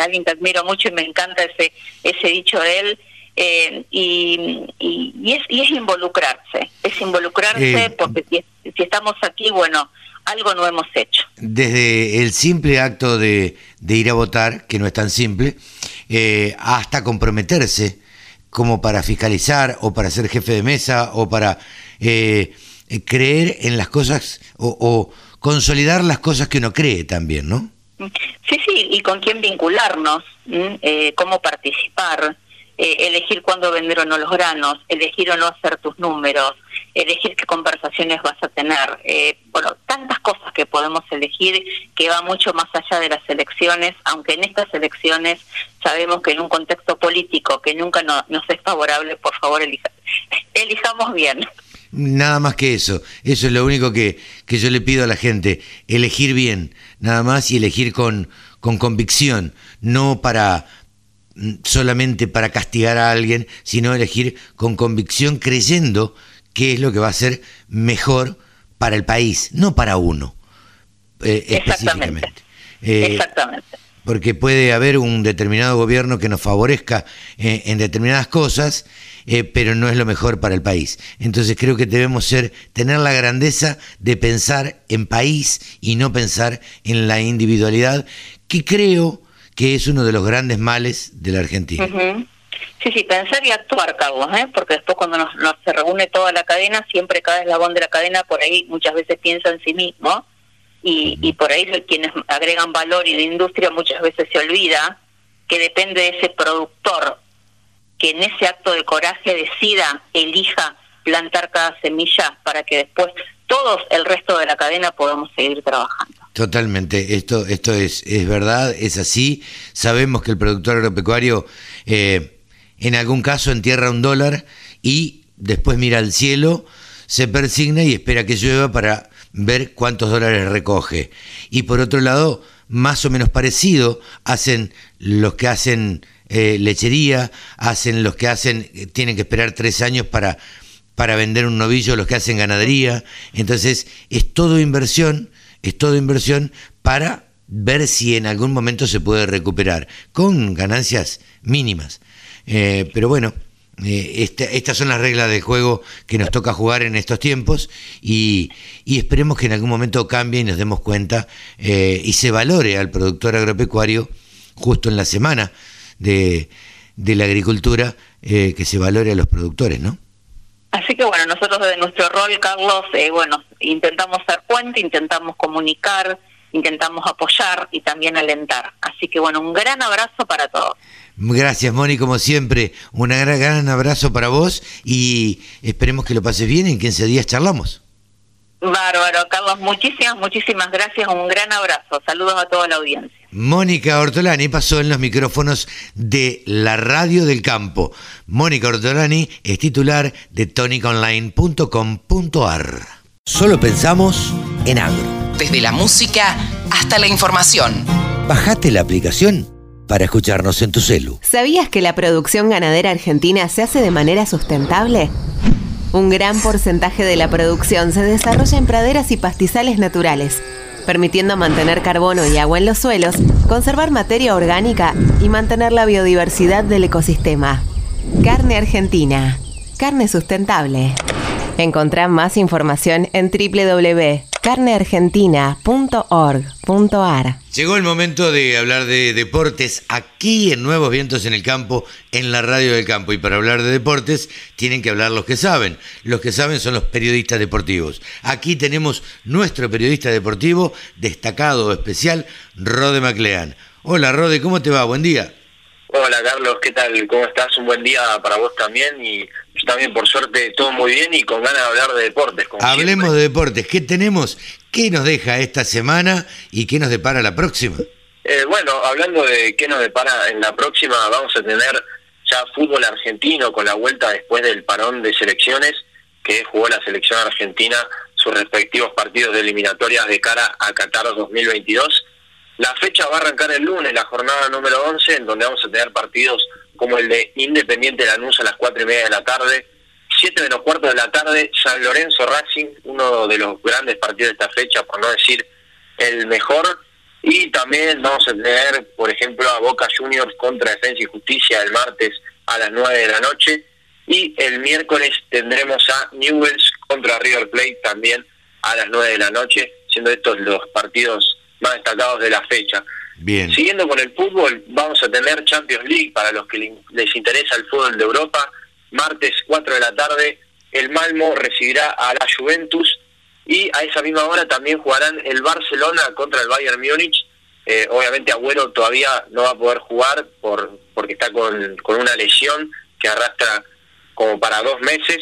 Alguien que admiro mucho y me encanta ese, ese dicho de él, eh, y, y, es, y es involucrarse, es involucrarse eh, porque si, si, estamos aquí, bueno, algo no hemos hecho. Desde el simple acto de, de ir a votar, que no es tan simple, eh, hasta comprometerse como para fiscalizar o para ser jefe de mesa o para creer en las cosas o, o consolidar las cosas que uno cree también, ¿no? Sí, sí, y con quién vincularnos, cómo participar. Eh, elegir cuándo vender o no los granos, elegir o no hacer tus números, elegir qué conversaciones vas a tener. Eh, bueno, tantas cosas que podemos elegir que va mucho más allá de las elecciones, aunque en estas elecciones sabemos que en un contexto político que nunca nos es favorable, por favor, elijamos bien. Nada más que eso, eso es lo único que, que yo le pido a la gente, elegir bien, nada más y elegir con, con convicción, no para solamente para castigar a alguien, sino elegir con convicción creyendo que es lo que va a ser mejor para el país, no para uno eh, específicamente. Eh, Exactamente. Porque puede haber un determinado gobierno que nos favorezca eh, en determinadas cosas, pero no es lo mejor para el país. Entonces creo que debemos ser, tener la grandeza de pensar en país y no pensar en la individualidad, que creo que es uno de los grandes males de la Argentina. Ujú. Sí, sí, pensar y actuar, Carlos, ¿eh? porque después cuando nos, nos se reúne toda la cadena, siempre cada eslabón de la cadena por ahí muchas veces piensa en sí mismo y, y por ahí quienes agregan valor y de industria muchas veces se olvida que depende de ese productor que en ese acto de coraje decida, elija plantar cada semilla para que después todos el resto de la cadena podamos seguir trabajando. Totalmente, esto, esto es, es verdad, es así. Sabemos que el productor agropecuario eh, en algún caso entierra un dólar y después mira al cielo, se persigna y espera que llueva para ver cuántos dólares recoge. Y por otro lado, más o menos parecido, hacen los que hacen eh, lechería, hacen los que hacen, eh, tienen que esperar tres años para, para vender un novillo, los que hacen ganadería. Entonces, es todo inversión, es todo inversión para ver si en algún momento se puede recuperar, con ganancias mínimas. Eh, pero bueno, eh, estas son las reglas del juego que nos toca jugar en estos tiempos y, esperemos que en algún momento cambie y nos demos cuenta eh, y se valore al productor agropecuario justo en la semana de, la agricultura, que se valore a los productores, ¿no? Así que bueno, nosotros desde nuestro rol, Carlos, eh, bueno, intentamos ser puente, intentamos comunicar, intentamos apoyar y también alentar. Así que bueno, un gran abrazo para todos. Gracias, Moni, como siempre. Un gran, gran abrazo para vos y esperemos que lo pases bien. En 15 días charlamos. Bárbaro, Carlos, muchísimas, muchísimas gracias, un gran abrazo. Saludos a toda la audiencia. Mónica Ortolani pasó en los micrófonos de la Radio del Campo. Mónica Ortolani es titular de toniconline.com.ar. Solo pensamos en agro. Desde la música hasta la información. Bajate la aplicación para escucharnos en tu celu. ¿Sabías que la producción ganadera argentina se hace de manera sustentable? Un gran porcentaje de la producción se desarrolla en praderas y pastizales naturales, permitiendo mantener carbono y agua en los suelos, conservar materia orgánica y mantener la biodiversidad del ecosistema. Carne Argentina. Carne sustentable. Encontrá más información en www.carneargentina.org.ar. Llegó el momento de hablar de deportes aquí en Nuevos Vientos en el Campo, en la Radio del Campo. Y para hablar de deportes tienen que hablar los que saben. Los que saben son los periodistas deportivos. Aquí tenemos nuestro periodista deportivo, destacado especial, Rode Maclean. Hola Rode, ¿cómo te va? Buen día. Hola Carlos, ¿qué tal? ¿Cómo estás? Un buen día para vos también y yo también por suerte todo muy bien y con ganas de hablar de deportes. Hablemos siempre. de deportes. ¿Qué tenemos? ¿Qué nos deja esta semana y qué nos depara la próxima? Eh, bueno, hablando de qué nos depara en la próxima, vamos a tener ya fútbol argentino con la vuelta después del parón de selecciones que jugó la selección argentina sus respectivos partidos de eliminatorias de cara a Qatar 2022. La fecha va a arrancar el lunes, la jornada número 11, en donde vamos a tener partidos como el de Independiente Lanús a las cuatro y media de la tarde, 7 menos cuarto de la tarde, San Lorenzo Racing, uno de los grandes partidos de esta fecha, por no decir el mejor. Y también vamos a tener, por ejemplo, a Boca Juniors contra Defensa y Justicia el martes a las 9 de la noche. Y el miércoles tendremos a Newells contra River Plate también a las 9 de la noche, siendo estos los partidos más destacados de la fecha. Bien. Siguiendo con el fútbol, vamos a tener Champions League para los que le- les interesa el fútbol de Europa. Martes 4 de la tarde, el Malmo recibirá a la Juventus y a esa misma hora también jugarán el Barcelona contra el Bayern Múnich. Eh, obviamente Agüero todavía no va a poder jugar por porque está con, con una lesión que arrastra como para dos meses.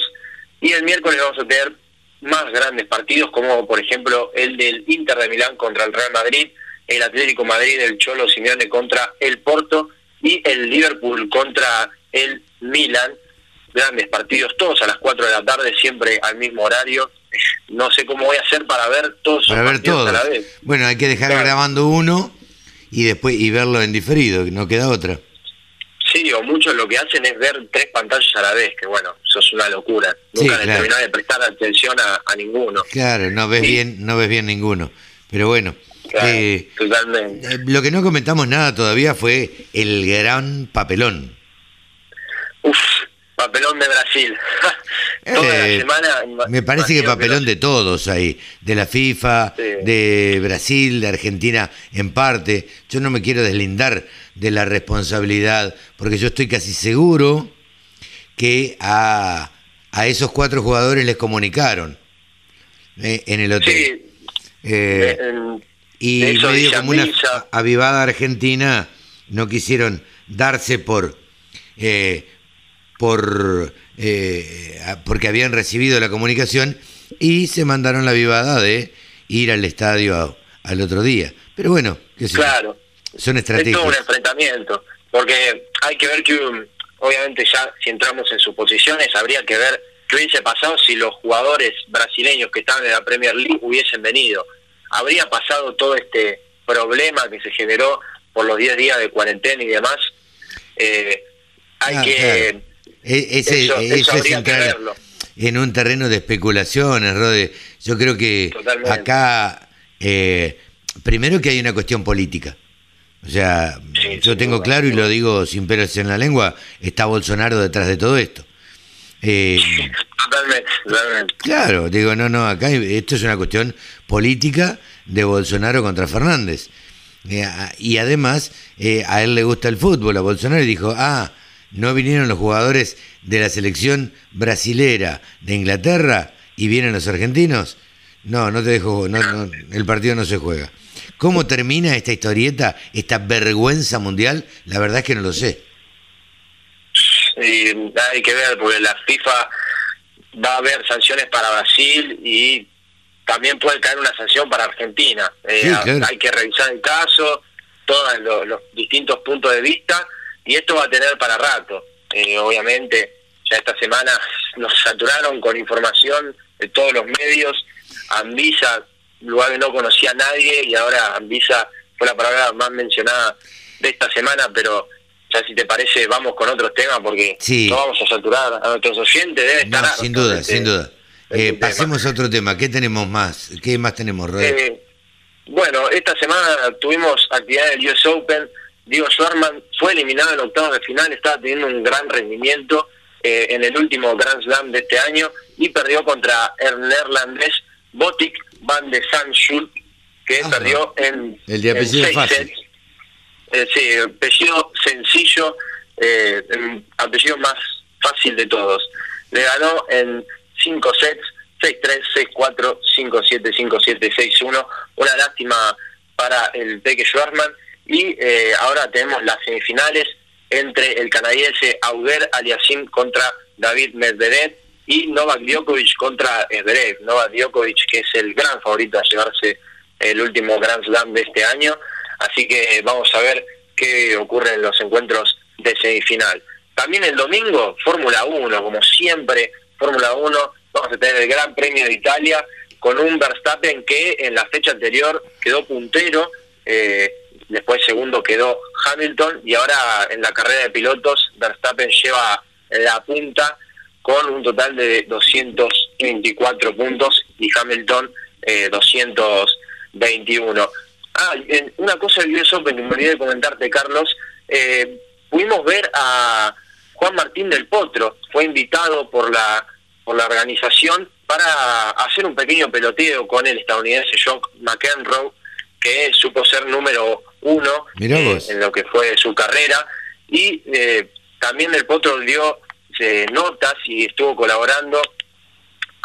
Y el miércoles vamos a tener más grandes partidos, como por ejemplo el del Inter de Milán contra el Real Madrid, el Atlético Madrid del Cholo Simeone contra el Porto y el Liverpool contra el Milan. Grandes partidos, todos a las 4 de la tarde, siempre al mismo horario. No sé cómo voy a hacer para ver todos Para ver partidos todos. a la vez. Bueno, hay que dejar Claro. grabando uno y después y verlo en diferido, no queda otra. Sí, o muchos lo que hacen es ver tres pantallas a la vez, que bueno, eso es una locura. Nunca Sí, claro. de prestar atención a, a ninguno. Claro, no ves Sí. bien, no ves bien ninguno. Pero bueno, Claro, eh, totalmente. eh, lo que no comentamos nada todavía fue el gran papelón. Uf, Papelón de Brasil. Toda la Eh, semana. Me parece que papelón de todos ahí, de la FIFA, de Brasil, de Argentina en parte. Yo no me quiero deslindar de la responsabilidad, porque yo estoy casi seguro que a, a esos cuatro jugadores les comunicaron eh, en el hotel. Eh, en- y medio como una avivada argentina no quisieron darse por eh, por eh, porque habían recibido la comunicación y se mandaron la avivada de ir al estadio a- al otro día pero bueno qué sé yo. Es todo un enfrentamiento, porque hay que ver que, obviamente ya si entramos en suposiciones, habría que ver qué hubiese pasado si los jugadores brasileños que estaban en la Premier League hubiesen venido. ¿Habría pasado todo este problema que se generó por los 10 días de cuarentena y demás? Eh, hay Ah, que... claro. E- ese- eso, eso eso es habría que verlo. en un terreno de especulaciones, Rode. Yo creo que Totalmente. acá, eh, primero que hay una cuestión política. O sea, yo tengo claro y lo digo sin pelos en la lengua, está Bolsonaro detrás de todo esto. Eh, Totalmente, totalmente. claro, digo, no, no, acá esto es una cuestión política de Bolsonaro contra Fernández. Eh, y además, eh, a él le gusta el fútbol, a Bolsonaro y dijo, ah, no vinieron los jugadores de la selección brasilera de Inglaterra y vienen los argentinos. No, no te dejo, no, no, el partido no se juega. ¿Cómo termina esta historieta, esta vergüenza mundial? La verdad es que no lo sé. Y hay que ver, porque la FIFA va a haber sanciones para Brasil y también puede caer una sanción para Argentina. Eh, Sí, claro. Hay que revisar el caso, todos los, los distintos puntos de vista, y esto va a tener para rato. Eh, obviamente, ya esta semana nos saturaron con información de todos los medios. Anvisa, lugar que no conocía a nadie, y ahora Anvisa fue la palabra más mencionada de esta semana, pero ya si te parece, vamos con otros temas porque Sí. no vamos a saturar a nuestros oyentes, debe No, estar sin duda, sin duda. Eh, pasemos a otro tema. ¿Qué tenemos más? ¿Qué más tenemos? Eh, bueno, esta semana tuvimos actividad del US Open. Diego Schwarman fue eliminado en octavos de final, estaba teniendo un gran rendimiento eh, en el último Grand Slam de este año y perdió contra el neerlandés Botic van de Sanschul, que Ajá. perdió en, El de en apellido seis fácil. sets. Eh, sí, apellido sencillo, eh, el apellido más fácil de todos. Le ganó en cinco sets, 6-3, 6-4, 5-7, 5-7, 6-1. Una lástima para el Peque Schwarzman. Y eh, ahora tenemos las semifinales entre el canadiense Auger Aliasim contra David Medvedev y Novak Djokovic contra Zverev. Novak Djokovic, que es el gran favorito a llevarse el último Grand Slam de este año. Así que vamos a ver qué ocurre en los encuentros de semifinal. También el domingo, Fórmula 1, como siempre, Fórmula 1, vamos a tener el Gran Premio de Italia con un Verstappen que en la fecha anterior quedó puntero, eh, después segundo quedó Hamilton y ahora en la carrera de pilotos Verstappen lleva la punta con un total de 224 puntos y Hamilton eh, 221. Ah, una cosa del US Open que me olvidé de comentarte, Carlos, eh, pudimos ver a Juan Martín del Potro, fue invitado por la por la organización para hacer un pequeño peloteo con el estadounidense John McEnroe, que supo ser número uno eh, en lo que fue su carrera, y eh, también del Potro dio eh, notas y estuvo colaborando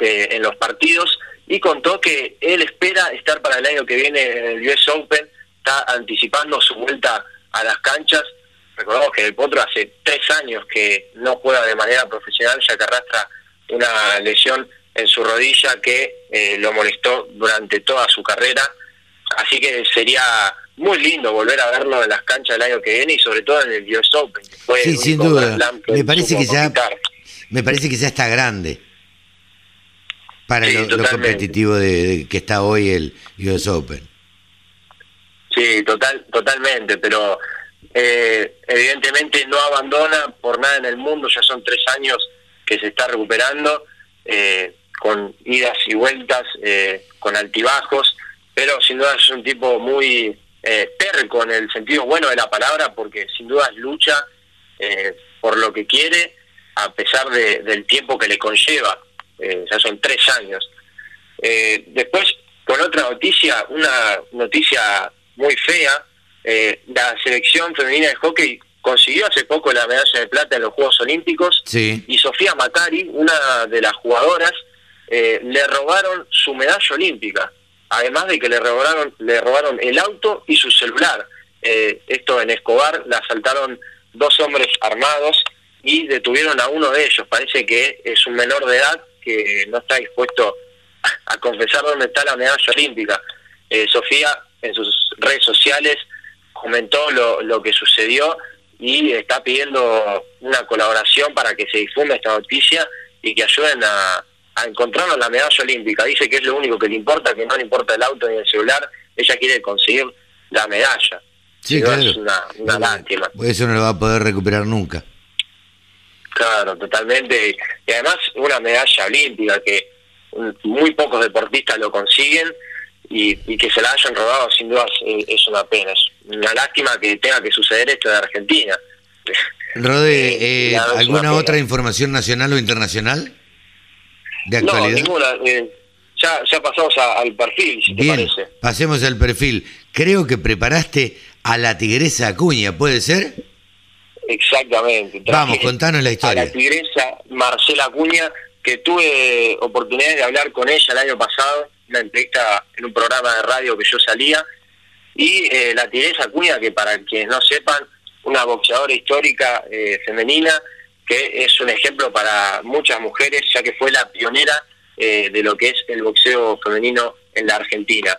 eh, en los partidos y contó que él espera estar para el año que viene en el US Open, está anticipando su vuelta a las canchas. Recordamos que el Potro hace tres años que no juega de manera profesional, ya que arrastra una lesión en su rodilla que eh, lo molestó durante toda su carrera. Así que sería muy lindo volver a verlo en las canchas el año que viene y sobre todo en el US Open. Que fue Sí, sin duda. Me parece que ya, me parece que ya está grande para Sí, lo, competitivo de, de que está hoy el US Open. Sí, total, totalmente, pero eh, evidentemente no abandona por nada en el mundo, ya son tres años que se está recuperando, eh, con idas y vueltas, eh, con altibajos, pero sin duda es un tipo muy eh, terco en el sentido bueno de la palabra, porque sin duda lucha eh, por lo que quiere a pesar de- del tiempo que le conlleva, eh, ya son tres años. Eh, después, con otra noticia, una noticia muy fea, la selección femenina de hockey consiguió hace poco la medalla de plata en los Juegos Olímpicos Sí. y Sofía Macari, una de las jugadoras, le robaron su medalla olímpica. Además de que le robaron, le robaron el auto y su celular. Eh, esto en Escobar la asaltaron dos hombres armados y detuvieron a uno de ellos. Parece que es un menor de edad que no está dispuesto a confesar dónde está la medalla olímpica. Eh, Sofía en sus redes sociales comentó lo, que sucedió y está pidiendo una colaboración para que se difunda esta noticia y que ayuden a, a encontrarnos la medalla olímpica. Dice que es lo único que le importa, que no le importa el auto ni el celular, ella quiere conseguir la medalla. Sí, claro. Es una, una lástima. Eso no lo va a poder recuperar nunca. Claro, totalmente. Y además una medalla olímpica que muy pocos deportistas lo consiguen y, y que se la hayan robado sin duda es, es una pena. Es una lástima que tenga que suceder esto en Argentina. Rode, eh, una ¿alguna otra información nacional o internacional? ¿De No, actualidad? ninguna. eh, ya, ya pasamos a- al perfil, si te Bien, parece. pasemos al perfil. Creo que preparaste a la tigresa Acuña, ¿puede ser? Exactamente. Vamos, contanos la A historia. la tigresa Marcela Acuña, que tuve oportunidad de hablar con ella el año pasado, una entrevista en un programa de radio que yo salía, y eh, la tigresa Acuña, que para quienes no sepan, una boxeadora histórica eh, femenina, que es un ejemplo para muchas mujeres, ya que fue la pionera eh, de lo que es el boxeo femenino en la Argentina.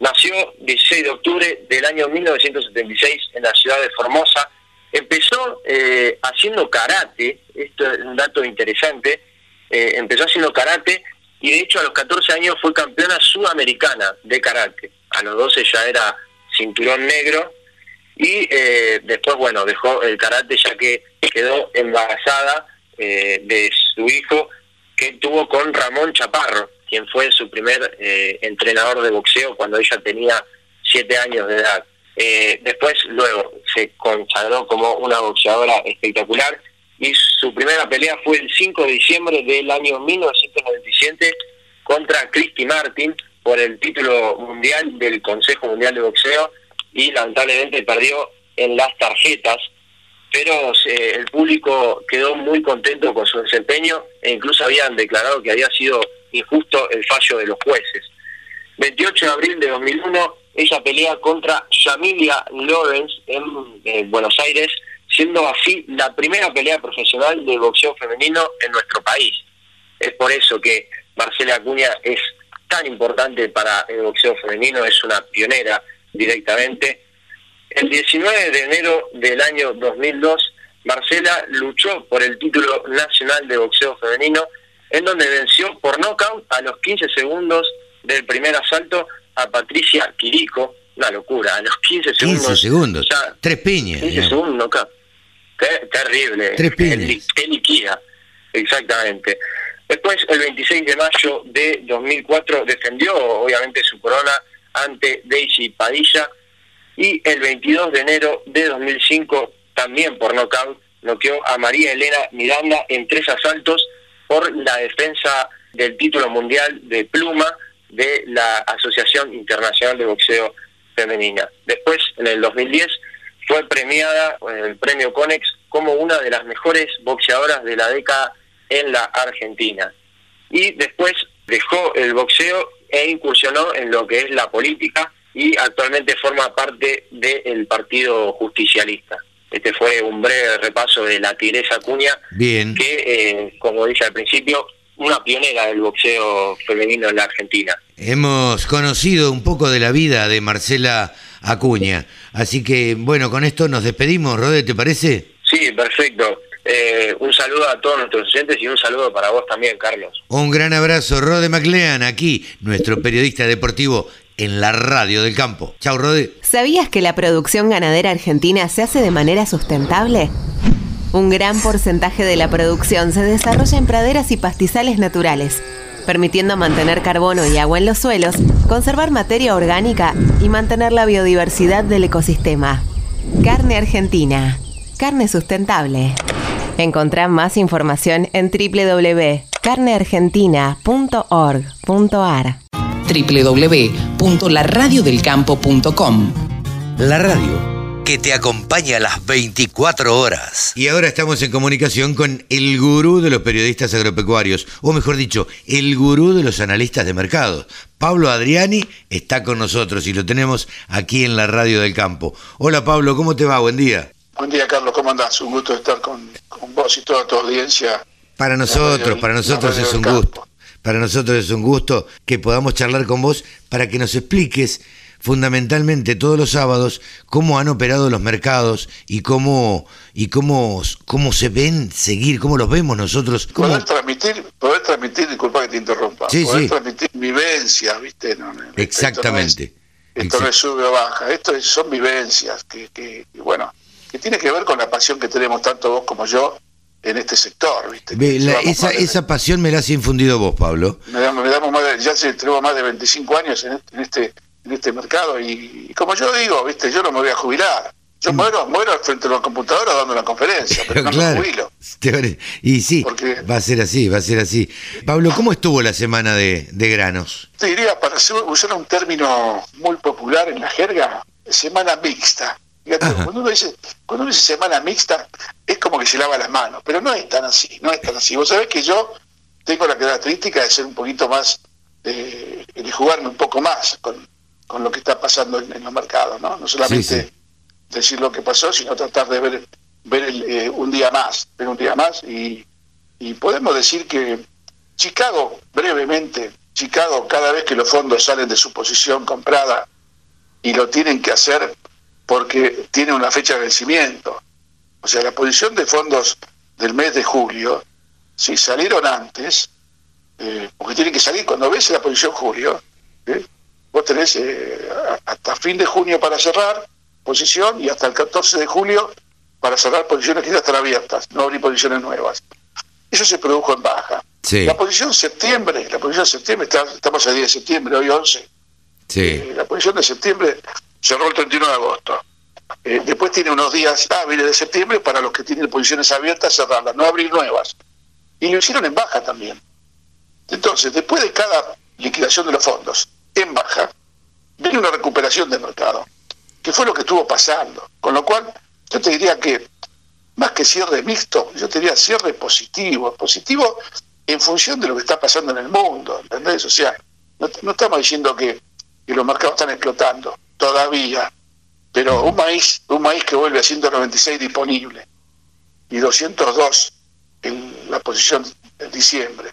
Nació 16 de octubre del año 1976 en la ciudad de Formosa. Empezó eh, haciendo karate, esto es un dato interesante, eh, empezó haciendo karate y de hecho a los 14 años fue campeona sudamericana de karate. A los 12 ya era cinturón negro y eh, después, bueno, dejó el karate ya que quedó embarazada eh, de su hijo que tuvo con Ramón Chaparro, quien fue su primer eh, entrenador de boxeo cuando ella tenía siete años de edad. Eh, después, luego, se consagró como una boxeadora espectacular y su primera pelea fue el 5 de diciembre del año 1997 contra Christy Martin por el título mundial del Consejo Mundial de Boxeo y lamentablemente perdió en las tarjetas, pero eh, el público quedó muy contento con su desempeño e incluso habían declarado que había sido injusto el fallo de los jueces. 28 de abril de 2001, ella pelea contra Yamilia Lawrence en, eh, Buenos Aires, siendo así la primera pelea profesional de boxeo femenino en nuestro país. Es por eso que Marcela Acuña es tan importante para el boxeo femenino, es una pionera directamente. El 19 de enero del año 2002, Marcela luchó por el título nacional de boxeo femenino, en donde venció por nocaut a los 15 segundos del primer asalto a Patricia Quirico. Una locura, a los 15 segundos. 15 segundos. ya- Tres piñas. 15 digamos. segundos knockout. Ter- terrible. Tres piñas. Qué qué liquida. Exactamente. Después, el 26 de mayo de 2004, defendió obviamente su corona ante Daisy Padilla. Y el 22 de enero de 2005, también por nocaut, noqueó a María Elena Miranda en tres asaltos por la defensa del título mundial de pluma de la Asociación Internacional de Boxeo Femenina. Después, en el 2010, fue premiada en el premio Conex como una de las mejores boxeadoras de la década en la Argentina. Y después dejó el boxeo e incursionó en lo que es la política y actualmente forma parte del Partido Justicialista. Este fue un breve repaso de la Tigresa Cuña, Bien. que, eh, como dije al principio, una pionera del boxeo femenino en la Argentina. Hemos conocido un poco de la vida de Marcela Acuña. Así que, bueno, con esto nos despedimos, Rode, ¿te parece? Sí, perfecto. Eh, un saludo a todos nuestros oyentes y un saludo para vos también, Carlos. Un gran abrazo, Rode McLean, aquí, nuestro periodista deportivo en la radio del campo. Chau, Rode. ¿Sabías que la producción ganadera argentina se hace de manera sustentable? Un gran porcentaje de la producción se desarrolla en praderas y pastizales naturales, permitiendo mantener carbono y agua en los suelos, conservar materia orgánica y mantener la biodiversidad del ecosistema. Carne argentina. Carne sustentable. Encontrá más información en www.carneargentina.org.ar www.laradiodelcampo.com La radio que te acompaña a las 24 horas. Y ahora estamos en comunicación con el gurú de los periodistas agropecuarios, o mejor dicho, el gurú de los analistas de mercado. Pablo Adriani está con nosotros y lo tenemos aquí en la radio del campo. Hola Pablo, ¿cómo te va? Buen día. Buen día Carlos, ¿cómo andás? Un gusto estar con, con vos y toda tu audiencia. Para nosotros, para nosotros es un gusto. Para nosotros es un gusto que podamos charlar con vos para que nos expliques fundamentalmente todos los sábados cómo han operado los mercados y cómo y cómo, cómo se ven seguir, cómo los vemos nosotros. Poder transmitir, poder transmitir, disculpa que te interrumpa, sí, poder sí. transmitir vivencias, ¿viste? No, no, Exactamente. Esto no es, esto no es sube o baja, esto es- son vivencias que, que, que, bueno, que tiene que ver con la pasión que tenemos tanto vos como yo en este sector, ¿viste? Ve, la- esa, de- esa pasión me la has infundido vos, Pablo. me damos, me damos más de- ya se- tenemos más de 25 años en este, en este, en este mercado y, y como yo digo, viste, yo no me voy a jubilar. Yo muero, muero frente a la computadora dando una conferencia, pero no me jubilo. Y sí, va a ser así, va a ser así. Pablo, ¿cómo estuvo la semana de, de granos? Te diría, para usar un término muy popular en la jerga, semana mixta. Fíjate, cuando uno, dice, cuando uno dice semana mixta, es como que se lava las manos, pero no es tan así, no es tan así. Vos sabés que yo tengo la característica de ser un poquito más, eh, de jugarme un poco más con, con lo que está pasando en, en los mercados, ¿no? No solamente Sí, sí. decir lo que pasó, sino tratar de ver, ver el, eh, un día más, ver un día más y, y podemos decir que Chicago, brevemente, Chicago cada vez que los fondos salen de su posición comprada y lo tienen que hacer porque tiene una fecha de vencimiento. O sea, la posición de fondos del mes de julio, si salieron antes, eh, porque tienen que salir cuando ves la posición julio, ¿eh? vos tenés eh, hasta fin de junio para cerrar posición y hasta el 14 de julio para cerrar posiciones que ya están abiertas, no abrir posiciones nuevas. Eso se produjo en baja. Sí, La posición septiembre, la posición septiembre, está- estamos a 10 de septiembre, hoy 11, sí. eh, la posición de septiembre cerró el 31 de agosto. Eh, después tiene unos días hábiles de septiembre para los que tienen posiciones abiertas cerrarlas, no abrir nuevas. Y lo hicieron en baja también. Entonces, después de cada liquidación de los fondos en baja, viene una recuperación del mercado, que fue lo que estuvo pasando. Con lo cual, yo te diría que más que cierre mixto, yo te diría cierre positivo. Positivo en función de lo que está pasando en el mundo, ¿entendés? O sea, no, estamos diciendo que los mercados están explotando, todavía, pero un maíz, un maíz que vuelve a 196 disponible y 202 en la posición de diciembre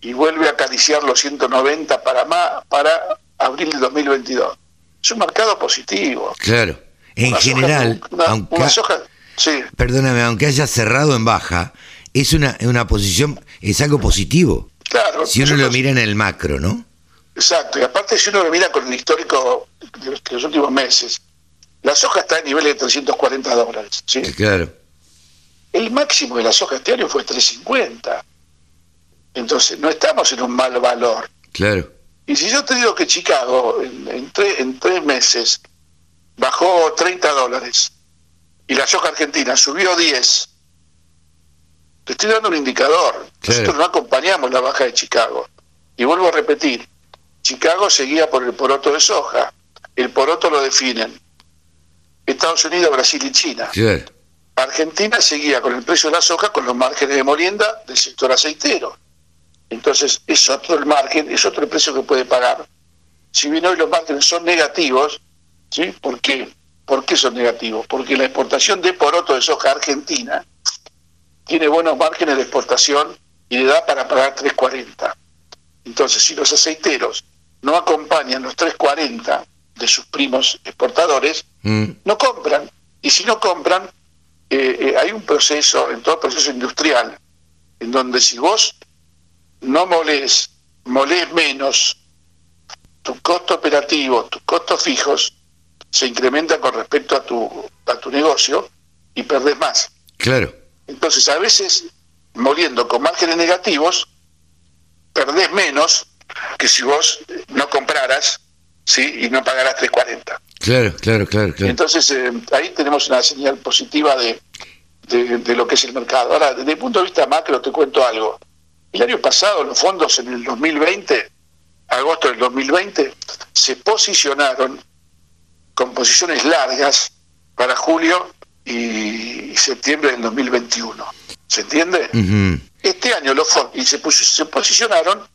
y vuelve a acariciar los 190 para más, para abril de 2022. Es un mercado positivo. Claro. En Una soja- general, una- aunque, una soja- sí, perdóname, aunque haya cerrado en baja, es una, una posición, es algo positivo. claro. Si uno lo mira en el macro, ¿no? Exacto, y aparte si uno lo mira con el histórico de los, de los últimos meses, la soja está a niveles de 340 dólares. ¿sí? Claro. El máximo de la soja este año fue 350. Entonces, no estamos en un mal valor. Claro. Y si yo te digo que Chicago en, en tre- en tres meses bajó 30 dólares y la soja argentina subió 10, te estoy dando un indicador. Nosotros no acompañamos la baja de Chicago. Y vuelvo a repetir, Chicago seguía por el poroto de soja. El poroto lo definen Estados Unidos, Brasil y China. Argentina seguía con el precio de la soja con los márgenes de molienda del sector aceitero. Entonces, es otro el margen, es otro el precio que puede pagar. Si bien hoy los márgenes son negativos, ¿sí? ¿Por qué? ¿Por qué son negativos? Porque la exportación de poroto de soja argentina tiene buenos márgenes de exportación y le da para pagar 3.40. Entonces, si los aceiteros no acompañan los 3.40 de sus primos exportadores, Mm, no compran. Y si no compran, eh, eh, hay un proceso, en todo proceso industrial, en donde si vos no molés, molés menos, tu costo operativo, tus costos fijos, se incrementan con respecto a tu, a tu negocio y perdés más. Claro. Entonces, a veces, moliendo con márgenes negativos, perdés menos que si vos no compraras ¿sí? y no pagaras 3.40. Claro, claro, claro, claro. Entonces, eh, ahí tenemos una señal positiva de, de, de lo que es el mercado. Ahora, desde el punto de vista macro, te cuento algo. El año pasado, los fondos en el 2020, agosto del 2020, se posicionaron con posiciones largas para julio y septiembre del 2021. ¿Se entiende? Este año los fondos y se, se posicionaron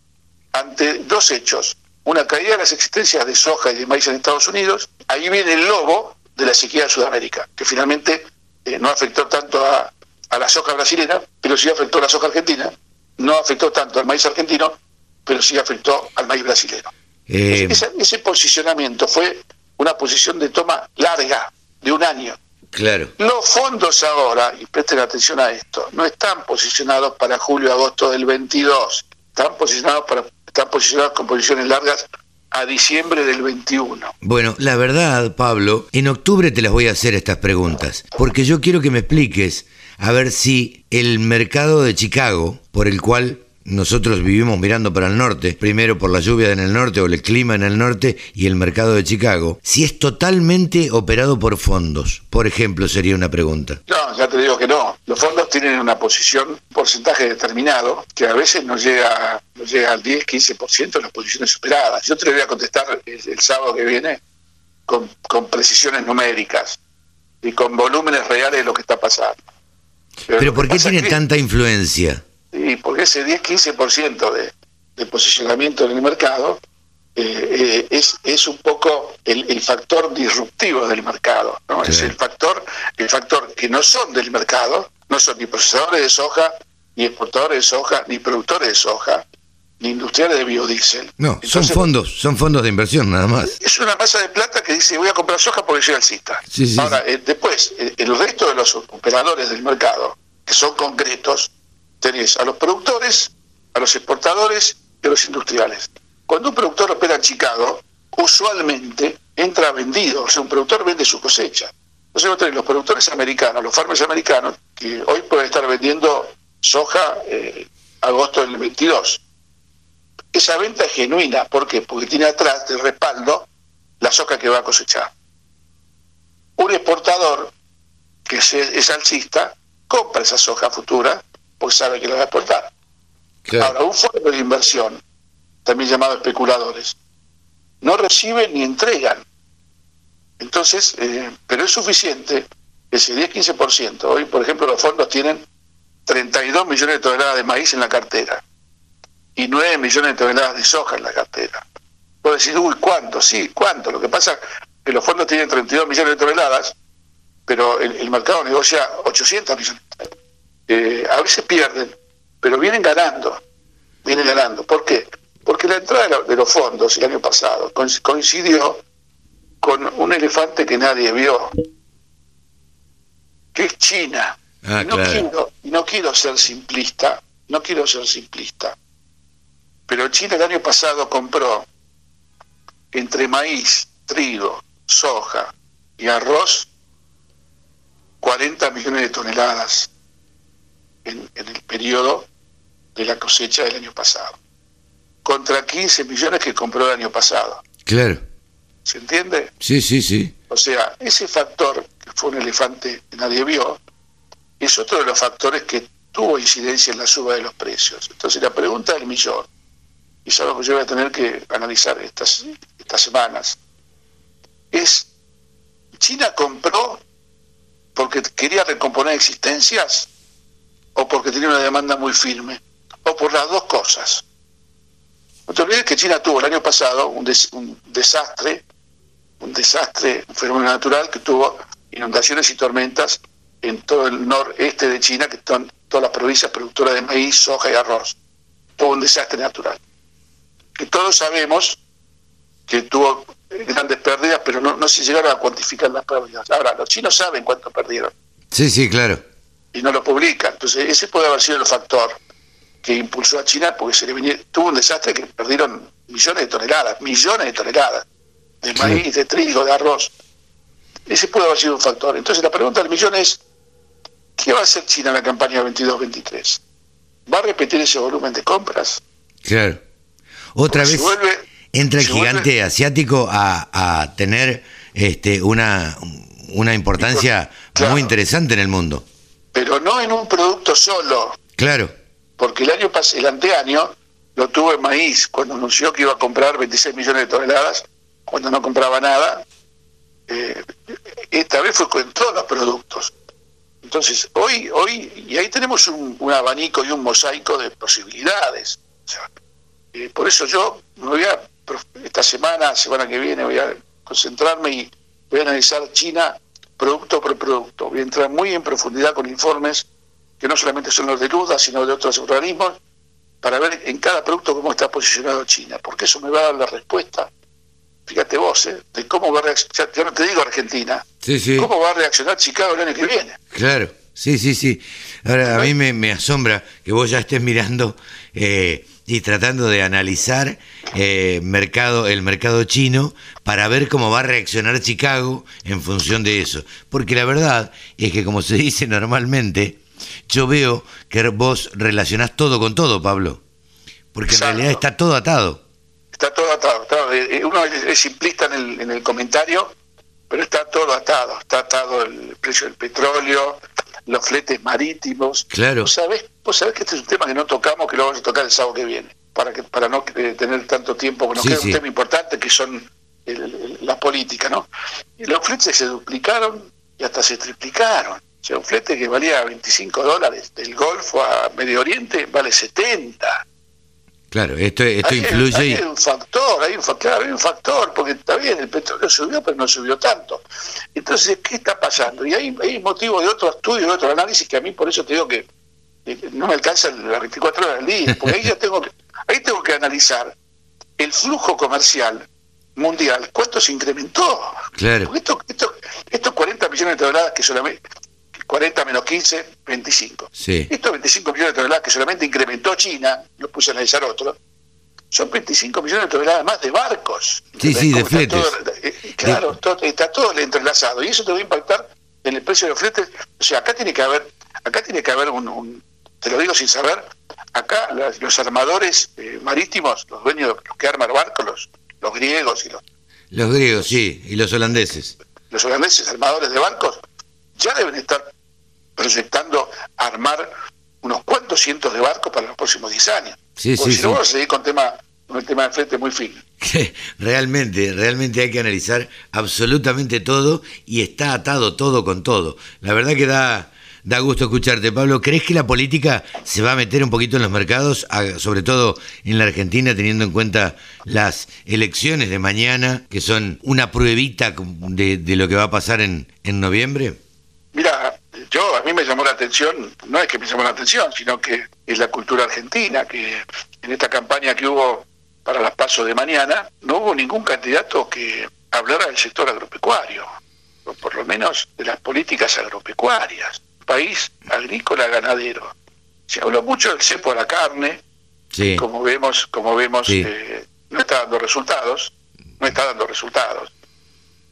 ante dos hechos. Una caída de las existencias de soja y de maíz en Estados Unidos. Ahí viene el lobo de la sequía de Sudamérica, que finalmente eh, no afectó tanto a, a la soja brasilera, pero sí afectó a la soja argentina. No afectó tanto al maíz argentino, pero sí afectó al maíz brasilero. Eh, Ese, ese posicionamiento fue una posición de toma larga, de un año. claro. Los fondos ahora, y presten atención a esto, no están posicionados para julio, agosto del 22, están posicionados para están posicionados con posiciones largas a diciembre del 21. Bueno, la verdad, Pablo, en octubre te las voy a hacer estas preguntas, porque yo quiero que me expliques a ver si el mercado de Chicago, por el cual nosotros vivimos mirando para el norte, primero por la lluvia en el norte o el clima en el norte y el mercado de Chicago, si es totalmente operado por fondos, por ejemplo, sería una pregunta. No, ya te digo que no. Los fondos tienen una posición, un porcentaje determinado, que a veces no llega, no llega al 10, 15% de las posiciones superadas. Yo te lo voy a contestar el, el sábado que viene con, con precisiones numéricas y con volúmenes reales de lo que está pasando. Pero ¿por qué tiene tanta influencia? Sí, porque ese 10-15% de, de posicionamiento en el mercado eh, eh, es, es un poco el, el factor disruptivo del mercado. ¿no? Es el factor, el factor que no son del mercado, no son ni procesadores de soja, ni exportadores de soja, ni productores de soja, ni industriales de biodiesel. No, son fondos, son fondos de inversión nada más. Es una masa de plata que dice voy a comprar soja porque soy alcista. Sí, sí, Ahora, eh, después, el resto de los operadores del mercado, que son concretos, tenés a los productores, a los exportadores y a los industriales. Cuando un productor opera en Chicago, usualmente entra vendido, o sea, un productor vende su cosecha. Entonces vos tenés los productores americanos, los farmers americanos, que hoy pueden estar vendiendo soja eh, agosto del 22. Esa venta es genuina, ¿por qué? Porque tiene atrás de respaldo la soja que va a cosechar. Un exportador que es, es alcista compra esa soja futura porque sabe que la va a exportar. Ahora, un fondo de inversión, también llamado especuladores, no reciben ni entregan. Entonces, eh, pero es suficiente ese 10-15%. Hoy, por ejemplo, los fondos tienen 32 millones de toneladas de maíz en la cartera y 9 millones de toneladas de soja en la cartera. Puedo decir, uy, ¿cuánto? Sí, ¿cuánto? Lo que pasa es que los fondos tienen 32 millones de toneladas, pero el, el mercado negocia 800 millones. Eh, a veces pierden, pero vienen ganando, vienen ganando. ¿Por qué? Porque la entrada de, los fondos el año pasado coinc- coincidió con un elefante que nadie vio, que es China. Ah, no, claro. quiero, no quiero ser simplista, no quiero ser simplista, pero China el año pasado compró entre maíz, trigo, soja y arroz 40 millones de toneladas en, en el periodo de la cosecha del año pasado, contra 15 millones que compró el año pasado. Claro. ¿Se entiende? Sí, sí, sí. O sea, ese factor, que fue un elefante que nadie vio, es otro de los factores que tuvo incidencia en la suba de los precios. Entonces, la pregunta del millón, y es algo que yo voy a tener que analizar estas, estas semanas, es, ¿China compró porque quería recomponer existencias o porque tenía una demanda muy firme? O por las dos cosas. No te olvides que China tuvo el año pasado un, des- un desastre un desastre, un fenómeno natural que tuvo inundaciones y tormentas en todo el noreste de China, que están todas las provincias productoras de maíz, soja y arroz. Tuvo un desastre natural. Que todos sabemos que tuvo eh, grandes pérdidas, pero no, no se llegaron a cuantificar las pérdidas. Ahora, los chinos saben cuánto perdieron Sí, sí, claro. Y no lo publican. Entonces, ese puede haber sido el factor que impulsó a China, porque se le venía, tuvo un desastre que perdieron millones de toneladas, millones de toneladas de maíz, de trigo, de arroz. Ese puede haber sido un factor. Entonces, la pregunta del millón es, ¿qué va a hacer China en la campaña 22-23? ¿Va a repetir ese volumen de compras? Claro. Otra Porque vez vuelve- entra el gigante vuelve- asiático a, a tener este, una, una importancia muy interesante en el mundo. Pero no en un producto solo. Claro. Porque el año el anteaño lo tuvo en maíz, cuando anunció que iba a comprar 26 millones de toneladas, cuando no compraba nada. Eh, esta vez fue con todos los productos. Entonces, hoy, hoy, y ahí tenemos un, un abanico y un mosaico de posibilidades. O sea, eh, por eso yo me voy a, esta semana, semana que viene, voy a concentrarme y voy a analizar China producto por producto. Voy a entrar muy en profundidad con informes que no solamente son los de Luda, sino de otros organismos, para ver en cada producto cómo está posicionado China, porque eso me va a dar la respuesta, fíjate vos, ¿eh? de cómo va a reaccionar, ya no te digo Argentina, cómo va a reaccionar Chicago el año que viene. Claro, sí, sí, sí. Ahora, a mí me, me asombra que vos ya estés mirando eh, y tratando de analizar eh, mercado, el mercado chino para ver cómo va a reaccionar Chicago en función de eso. Porque la verdad es que, como se dice normalmente, yo veo que vos relacionás todo con todo, Pablo. Porque en realidad está todo atado. Está todo atado. Eh, uno es simplista en el, en el comentario, pero está todo atado. Está atado el precio del petróleo, los fletes marítimos. Claro. Vos sabés, vos sabés que este es un tema que no tocamos, que lo vamos a tocar el sábado que viene, para que para no eh, tener tanto tiempo, que nos Sí, queda sí. un tema importante que son el- el- la política, ¿no? Y los fletes se duplicaron y hasta se triplicaron. O sea, un flete que valía 25 dólares del Golfo a Medio Oriente vale 70. Claro, esto, esto Hay- influye hay, un factor, hay un, fa- claro, hay un factor, porque está bien, el petróleo subió, pero no subió tanto. Entonces, ¿qué está pasando? Y hay, hay motivo de otro estudio, de otro análisis, que a mí por eso te digo que no me alcanza las 24 horas del día, porque ahí ya tengo que, ahí tengo que analizar el flujo comercial mundial, cuánto se incrementó. Claro. Porque esto, esto- estos 40 millones de toneladas que solamente, 40 menos 15, 25. Sí. Estos 25 millones de toneladas que solamente incrementó China, lo puse a analizar otro, son 25 millones de toneladas más de barcos. Sí, sí, de fletes. todo- eh, claro, todo- está todo entrelazado y eso te va a impactar en el precio de los fletes. O sea, acá tiene que haber, acá tiene que haber un, un- te lo digo sin saber, acá las- los armadores eh, marítimos, los dueños, los que arman barcos, los, los griegos y los, Los griegos, sí, y los holandeses. los holandeses armadores de barcos, ya deben estar proyectando armar unos cuantos cientos de barcos para los próximos 10 años. Sí, Porque sí, si no sí. vamos a seguir con, tema, con el tema de frente muy fino. que realmente, realmente hay que analizar absolutamente todo y está atado todo con todo. La verdad que da, da gusto escucharte, Pablo. ¿Crees que la política se va a meter un poquito en los mercados, sobre todo en la Argentina, teniendo en cuenta las elecciones de mañana, que son una pruebita de, de lo que va a pasar en, en noviembre? Mira, yo a mí me llamó la atención, no es que me llamó la atención, sino que es la cultura argentina, que en esta campaña que hubo para las pasos de mañana, no hubo ningún candidato que hablara del sector agropecuario, o por lo menos de las políticas agropecuarias, país agrícola ganadero. Se habló mucho del cepo a la carne, Sí. como vemos, como vemos, Sí. eh, no está dando resultados, no está dando resultados.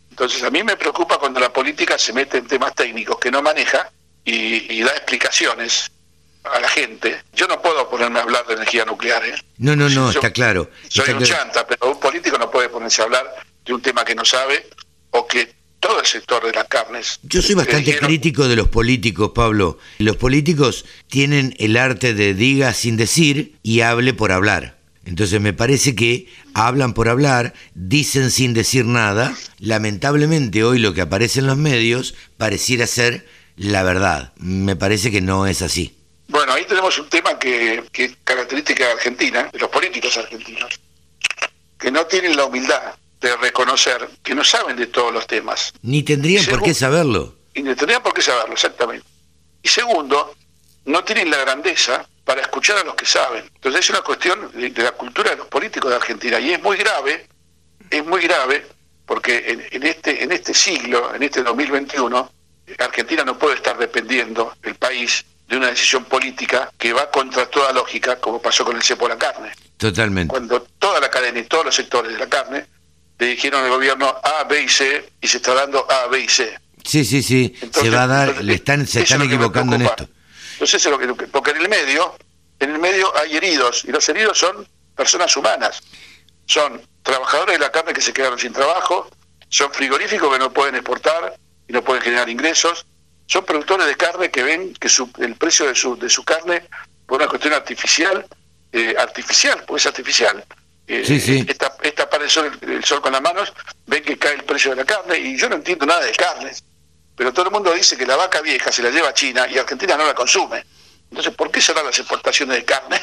Entonces a mí me preocupa cuando la política se mete en temas técnicos que no maneja y, y da explicaciones a la gente. Yo no puedo ponerme a hablar de energía nuclear, ¿eh? No, no, no, Yo- está claro. soy Está un claro. chanta, pero un político no puede ponerse a hablar de un tema que no sabe o que todo el sector de las carnes. Yo soy bastante dijeron- crítico de los políticos, Pablo. Los políticos tienen el arte de diga sin decir y hable por hablar. Entonces me parece que hablan por hablar, dicen sin decir nada. Lamentablemente hoy lo que aparece en los medios pareciera ser la verdad. Me parece que no es así. Bueno, ahí tenemos un tema que, que es característica de Argentina, de los políticos argentinos, que no tienen la humildad de reconocer que no saben de todos los temas. Ni tendrían por qué saberlo. Y no tendrían por qué saberlo, exactamente. Y segundo, no tienen la grandeza para escuchar a los que saben. Entonces es una cuestión de, de la cultura de los políticos de Argentina. Y es muy grave, es muy grave, porque en, en este, en este siglo, en este 2021, Argentina no puede estar dependiendo, el país, de una decisión política que va contra toda lógica, como pasó con el cepo de la carne. Totalmente. Cuando toda la cadena y todos los sectores de la carne le dijeron al gobierno A, B y C, y se está dando A, B y C. Sí, sí, sí. se va a dar, entonces, le están, se están equivocando en esto. Entonces, eso es lo que, porque en el medio, en el medio hay heridos, y los heridos son personas humanas. Son trabajadores de la carne que se quedaron sin trabajo, son frigoríficos que no pueden exportar y no pueden generar ingresos, son productores de carne que ven que su, el precio de su, de su carne, por una cuestión artificial, eh, artificial, pues es artificial. Eh, Sí, sí. Esta, esta para el sol, el sol con las manos, ven que cae el precio de la carne y yo no entiendo nada de carnes, pero todo el mundo dice que la vaca vieja se la lleva a China y Argentina no la consume. Entonces, ¿por qué cerrar las exportaciones de carne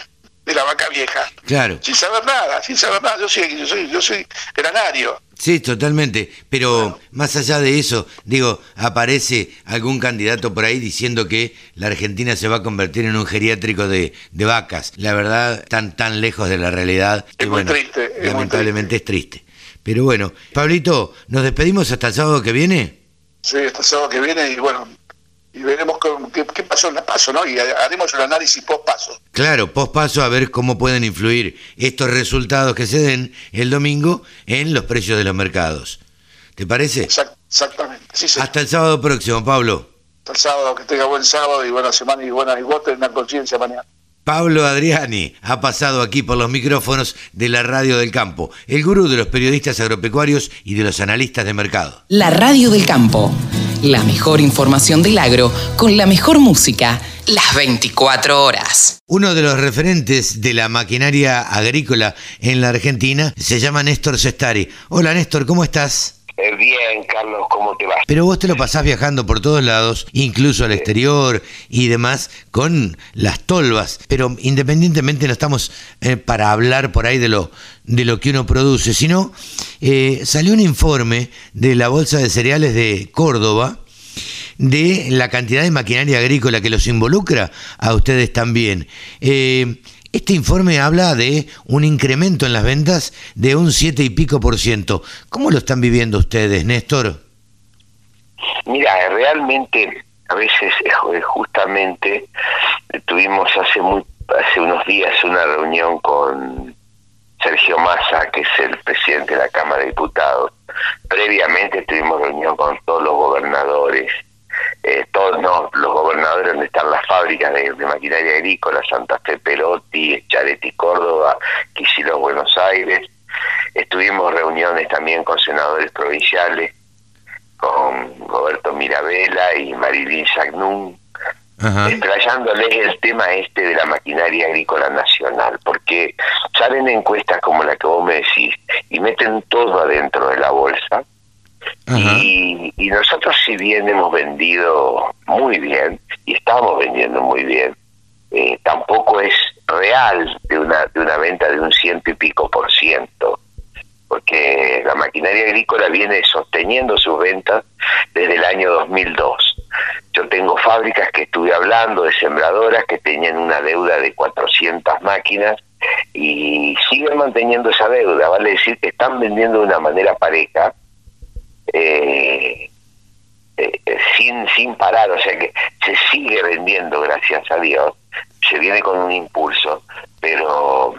la vaca vieja? Claro. Sin saber nada, sin saber nada. Yo soy, yo soy, yo soy granario. Sí, totalmente. Pero más allá de eso, digo, aparece algún candidato por ahí diciendo que la Argentina se va a convertir en un geriátrico de, de vacas. La verdad, tan tan lejos de la realidad. que, Es muy bueno, triste, es muy lamentablemente es triste. Pero bueno, Pablito, ¿nos despedimos hasta el sábado que viene? Sí, hasta el sábado que viene y bueno, y veremos qué, qué pasó en la paso, ¿no? Y haremos un análisis post paso. Claro, pospaso a ver cómo pueden influir estos resultados que se den el domingo en los precios de los mercados. ¿Te parece? Exactamente. Sí, sí. Hasta el sábado próximo, Pablo. Hasta el sábado, que tenga buen sábado y buena semana y buena y vos tenés una conciencia mañana. Pablo Adriani ha pasado aquí por los micrófonos de la Radio del Campo, el gurú de los periodistas agropecuarios y de los analistas de mercado. La radio del campo. La mejor información del agro con la mejor música. Las 24 horas. Uno de los referentes de la maquinaria agrícola en la Argentina se llama Néstor Sestari. Hola Néstor, ¿cómo estás? Eh, bien, Carlos, ¿cómo te va? Pero vos te lo pasás viajando por todos lados, incluso al exterior y demás, con las tolvas. Pero independientemente no estamos eh, para hablar por ahí de lo, de lo que uno produce, sino eh, salió un informe de la Bolsa de Cereales de Córdoba de la cantidad de maquinaria agrícola que los involucra a ustedes también. Eh, este informe habla de un incremento en las ventas de un siete y pico por ciento. ¿Cómo lo están viviendo ustedes, Néstor? Mira, realmente a veces eh, justamente tuvimos hace muy hace unos días una reunión con Sergio Massa, que es el presidente de la Cámara de Diputados. Previamente tuvimos reunión con todos los gobernadores, eh, todos no, los gobernadores donde están las fábricas de, de maquinaria agrícola, Santa Fe Perotti, Chareti Córdoba, Quisilos Buenos Aires. Estuvimos reuniones también con senadores provinciales, con Roberto Mirabella y Marilyn Sagnún, explayándoles el tema este de la maquinaria agrícola nacional, porque salen encuestas como la que vos me decís y meten todo adentro de la bolsa. Y, y nosotros si bien hemos vendido muy bien y estamos vendiendo muy bien, eh, tampoco es real de una, de una venta de un ciento y pico por ciento, porque la maquinaria agrícola viene sosteniendo sus ventas desde el año 2002. Yo tengo fábricas que estuve hablando de sembradoras que tenían una deuda de 400 máquinas y siguen manteniendo esa deuda, vale decir que están vendiendo de una manera pareja, eh, eh, sin, sin parar, o sea que se sigue vendiendo, gracias a Dios, se viene con un impulso, pero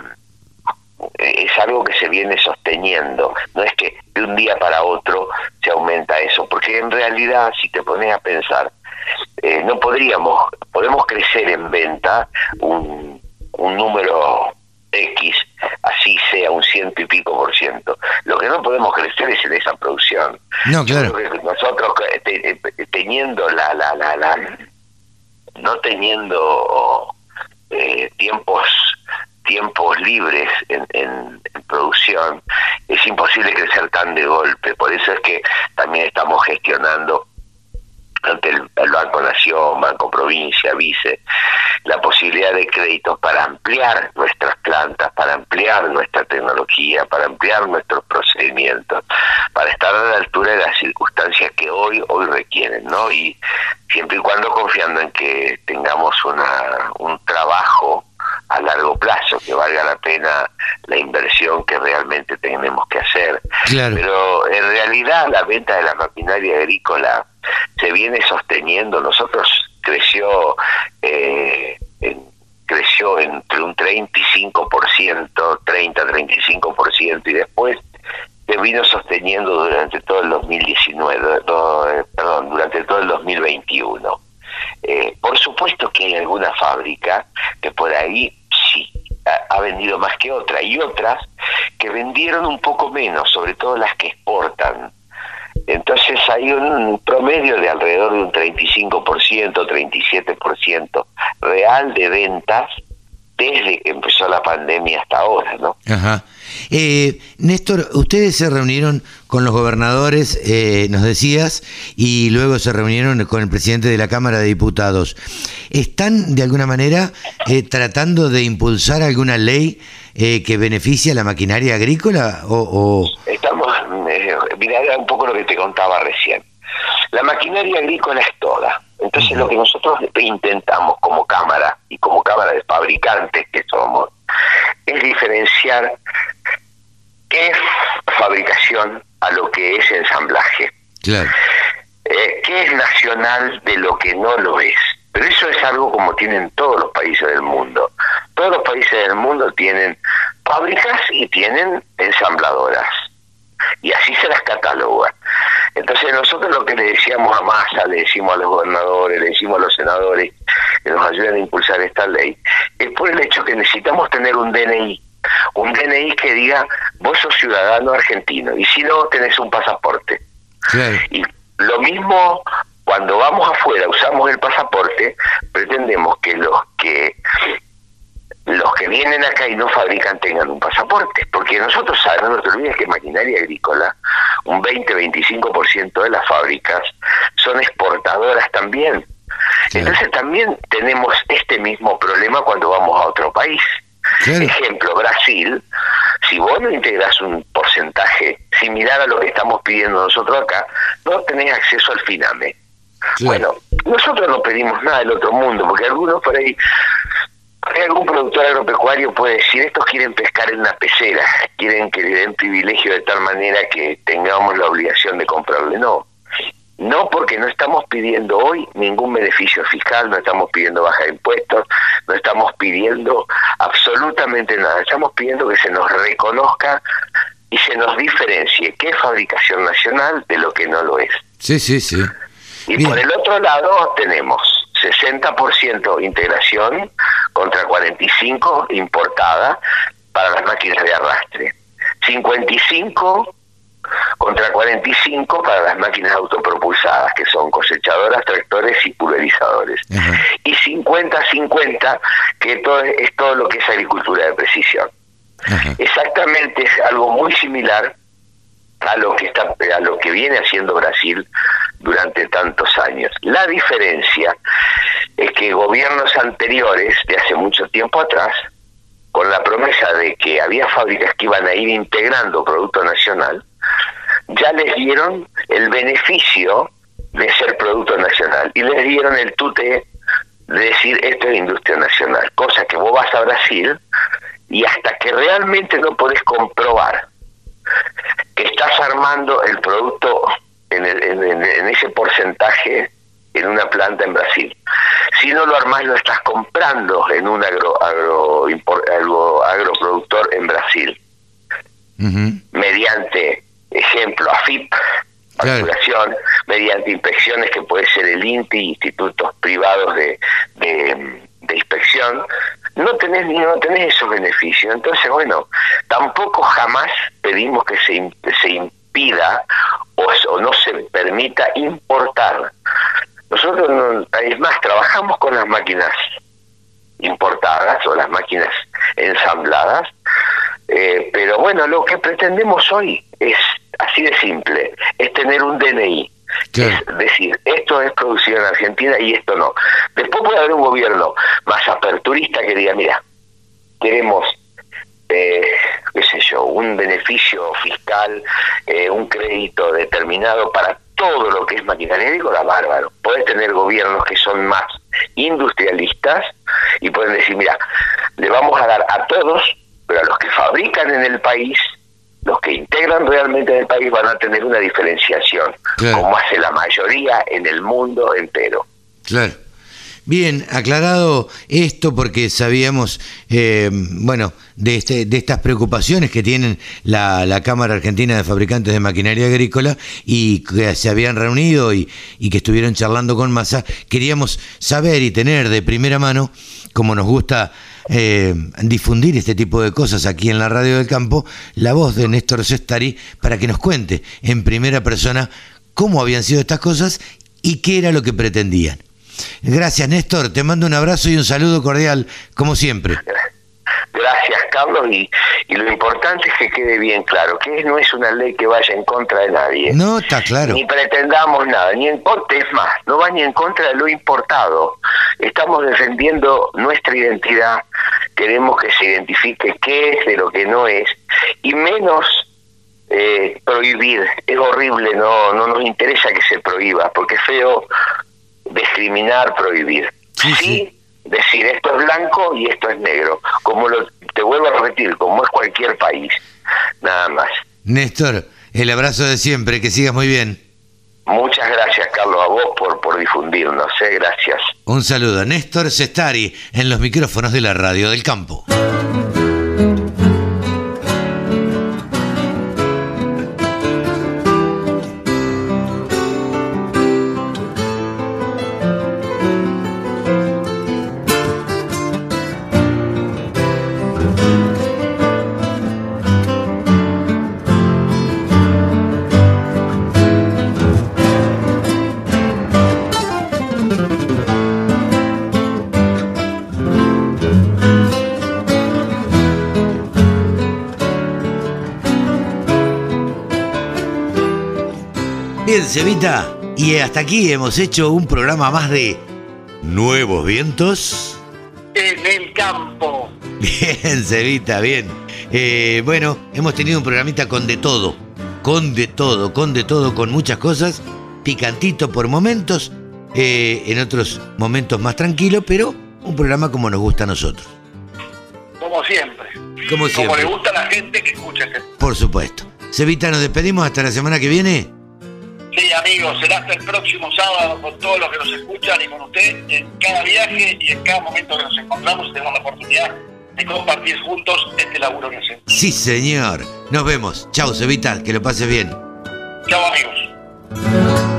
eh, es algo que se viene sosteniendo, no es que de un día para otro se aumenta eso, porque en realidad si te pones a pensar, eh, no podríamos, podemos crecer en venta un, un número X, así sea un ciento y pico por ciento. Lo que no podemos crecer es en esa producción. No, claro. Nosotros eh, te- teniendo la, la, la, la no teniendo eh, tiempos tiempos libres en, en- en producción es imposible crecer tan de golpe por eso es que también estamos gestionando ante el, el Banco Nación, Banco Provincia, Vice, la posibilidad de créditos para ampliar nuestras plantas, para ampliar nuestra tecnología, para ampliar nuestros procedimientos, para estar a la altura de las circunstancias que hoy hoy requieren, ¿no? Y siempre y cuando confiando en que tengamos una un trabajo a largo plazo, que valga la pena la inversión que realmente tenemos que hacer. Claro. Pero en realidad la venta de la maquinaria agrícola se viene sosteniendo. Nosotros creció eh, en- creció entre un 35%, 30-35% y después se vino sosteniendo durante todo el 2019, do- eh, perdón, durante todo el 2021. Eh, por supuesto que hay alguna fábrica que por ahí sí ha, vendido más que otra y otras que vendieron un poco menos, sobre todo las que exportan. Entonces hay un promedio de alrededor de un 35%, 37% real de ventas desde que empezó la pandemia hasta ahora, ¿no? Ajá. Eh, Néstor, ustedes se reunieron con los gobernadores, eh, nos decías, y luego se reunieron con el presidente de la Cámara de Diputados. ¿Están de alguna manera eh, tratando de impulsar alguna ley eh, que beneficie a la maquinaria agrícola? O, o... Estamos, eh, mira, era un poco lo que te contaba recién. La maquinaria agrícola es toda. Entonces lo que nosotros intentamos como cámara y como cámara de fabricantes que somos es diferenciar qué es fabricación a lo que es ensamblaje. Claro. Eh, qué es nacional de lo que no lo es. Pero eso es algo como tienen todos los países del mundo. Todos los países del mundo tienen fábricas y tienen ensambladoras. Y así se las catalogan. Entonces nosotros lo que le decíamos a Massa, le decimos a los gobernadores, le decimos a los senadores que nos ayuden a impulsar esta ley, es por el hecho que necesitamos tener un DNI. Un DNI que diga, vos sos ciudadano argentino, y si no, tenés un pasaporte. Claro. Y lo mismo cuando vamos afuera, usamos el pasaporte, pretendemos que los que los que vienen acá y no fabrican tengan un pasaporte, porque nosotros sabemos, no te olvides que maquinaria agrícola, un 20-25% de las fábricas son exportadoras también. Entonces también tenemos este mismo problema cuando vamos a otro país. Ejemplo, Brasil, si vos no integras un porcentaje similar a lo que estamos pidiendo nosotros acá, no tenés acceso al FINAME. Bueno, nosotros no pedimos nada del otro mundo, porque algunos por ahí, algún productor agropecuario puede decir, estos quieren pescar en una pecera, quieren que le den privilegio de tal manera que tengamos la obligación de comprarle. No, no porque no estamos pidiendo hoy ningún beneficio fiscal, no estamos pidiendo baja de impuestos, no estamos pidiendo absolutamente nada, estamos pidiendo que se nos reconozca y se nos diferencie qué es fabricación nacional de lo que no lo es. Sí, sí, sí. Y por el otro lado tenemos 60% integración contra 45 importada para las máquinas de arrastre. 55 contra 45 para las máquinas autopropulsadas, que son cosechadoras, tractores y pulverizadores. Y 50-50, que todo, es todo lo que es agricultura de precisión. Exactamente es algo muy similar a lo que está a lo que viene haciendo Brasil durante tantos años. La diferencia es que gobiernos anteriores de hace mucho tiempo atrás con la promesa de que había fábricas que iban a ir integrando producto nacional, ya les dieron el beneficio de ser producto nacional y les dieron el tute de decir esto es industria nacional, cosa que vos vas a Brasil y hasta que realmente no podés comprobar que estás armando el producto en, en, ese porcentaje en una planta en Brasil. Si no lo armás, lo estás comprando en un agro, agro, agro agroproductor en Brasil. Mediante, ejemplo, AFIP, facturación, mediante inspecciones que puede ser el INTI, institutos privados de, de, de inspección, no tenés ni no tenés esos beneficios. Entonces, bueno, tampoco jamás pedimos que se, se impida o, no se permita importar. Nosotros, no, es más, trabajamos con las máquinas importadas o las máquinas ensambladas, eh, pero bueno, lo que pretendemos hoy es así de simple, es tener un DNI. Es decir, esto es producido en Argentina y esto no. Después puede haber un gobierno más aperturista que diga, mira, queremos eh, qué sé yo, un beneficio fiscal, eh, un crédito determinado para todo lo que es maquinaria agrícola, bárbaro. Puedes tener gobiernos que son más industrialistas y pueden decir, mira, le vamos a dar a todos, pero a los que fabrican en el país, los que integran realmente en el país van a tener una diferenciación, como hace la mayoría en el mundo entero. Claro. Bien, aclarado esto porque sabíamos, eh, bueno, de, este, de estas preocupaciones que tienen la, la, Cámara Argentina de Fabricantes de Maquinaria Agrícola y que se habían reunido y, y que estuvieron charlando con Massa, queríamos saber y tener de primera mano, como nos gusta eh, difundir este tipo de cosas aquí en la Radio del Campo, la voz de Néstor Sestari para que nos cuente en primera persona cómo habían sido estas cosas y qué era lo que pretendían. Gracias, Néstor. Te mando un abrazo y un saludo cordial, como siempre. Gracias, Carlos, y, y lo importante es que quede bien claro que no es una ley que vaya en contra de nadie. No, está claro. Ni pretendamos nada, ni en contra, es más, no va ni en contra de lo importado. Estamos defendiendo nuestra identidad, queremos que se identifique qué es de lo que no es, y menos eh, prohibir. Es horrible, no, no nos interesa que se prohíba, porque es feo discriminar, prohibir. Sí, decir esto es blanco y esto es negro. Como lo, te vuelvo a repetir, como es cualquier país, nada más. Néstor, el abrazo de siempre, que sigas muy bien. Muchas gracias, Carlos, a vos por, por difundirnos, ¿eh? gracias. Un saludo a Néstor Sestari en los micrófonos de la Radio del Campo. Cevita, y hasta aquí hemos hecho un programa más de Nuevos Vientos. En el campo. Bien, Cevita, bien. Eh, bueno, hemos tenido un programita con de todo, con de todo, con de todo, con muchas cosas, picantito por momentos, eh, en otros momentos más tranquilo, pero un programa como nos gusta a nosotros. Como siempre. Como siempre. le gusta a la gente que escucha este. Por supuesto. Cevita, nos despedimos hasta la semana que viene. Sí, amigos, será hasta el próximo sábado con todos los que nos escuchan y con usted en cada viaje y en cada momento que nos encontramos tenemos la oportunidad de compartir juntos este laburo que hacemos. Sí, señor. Nos vemos. Chao, Cevita, que lo pases bien. Chao, amigos.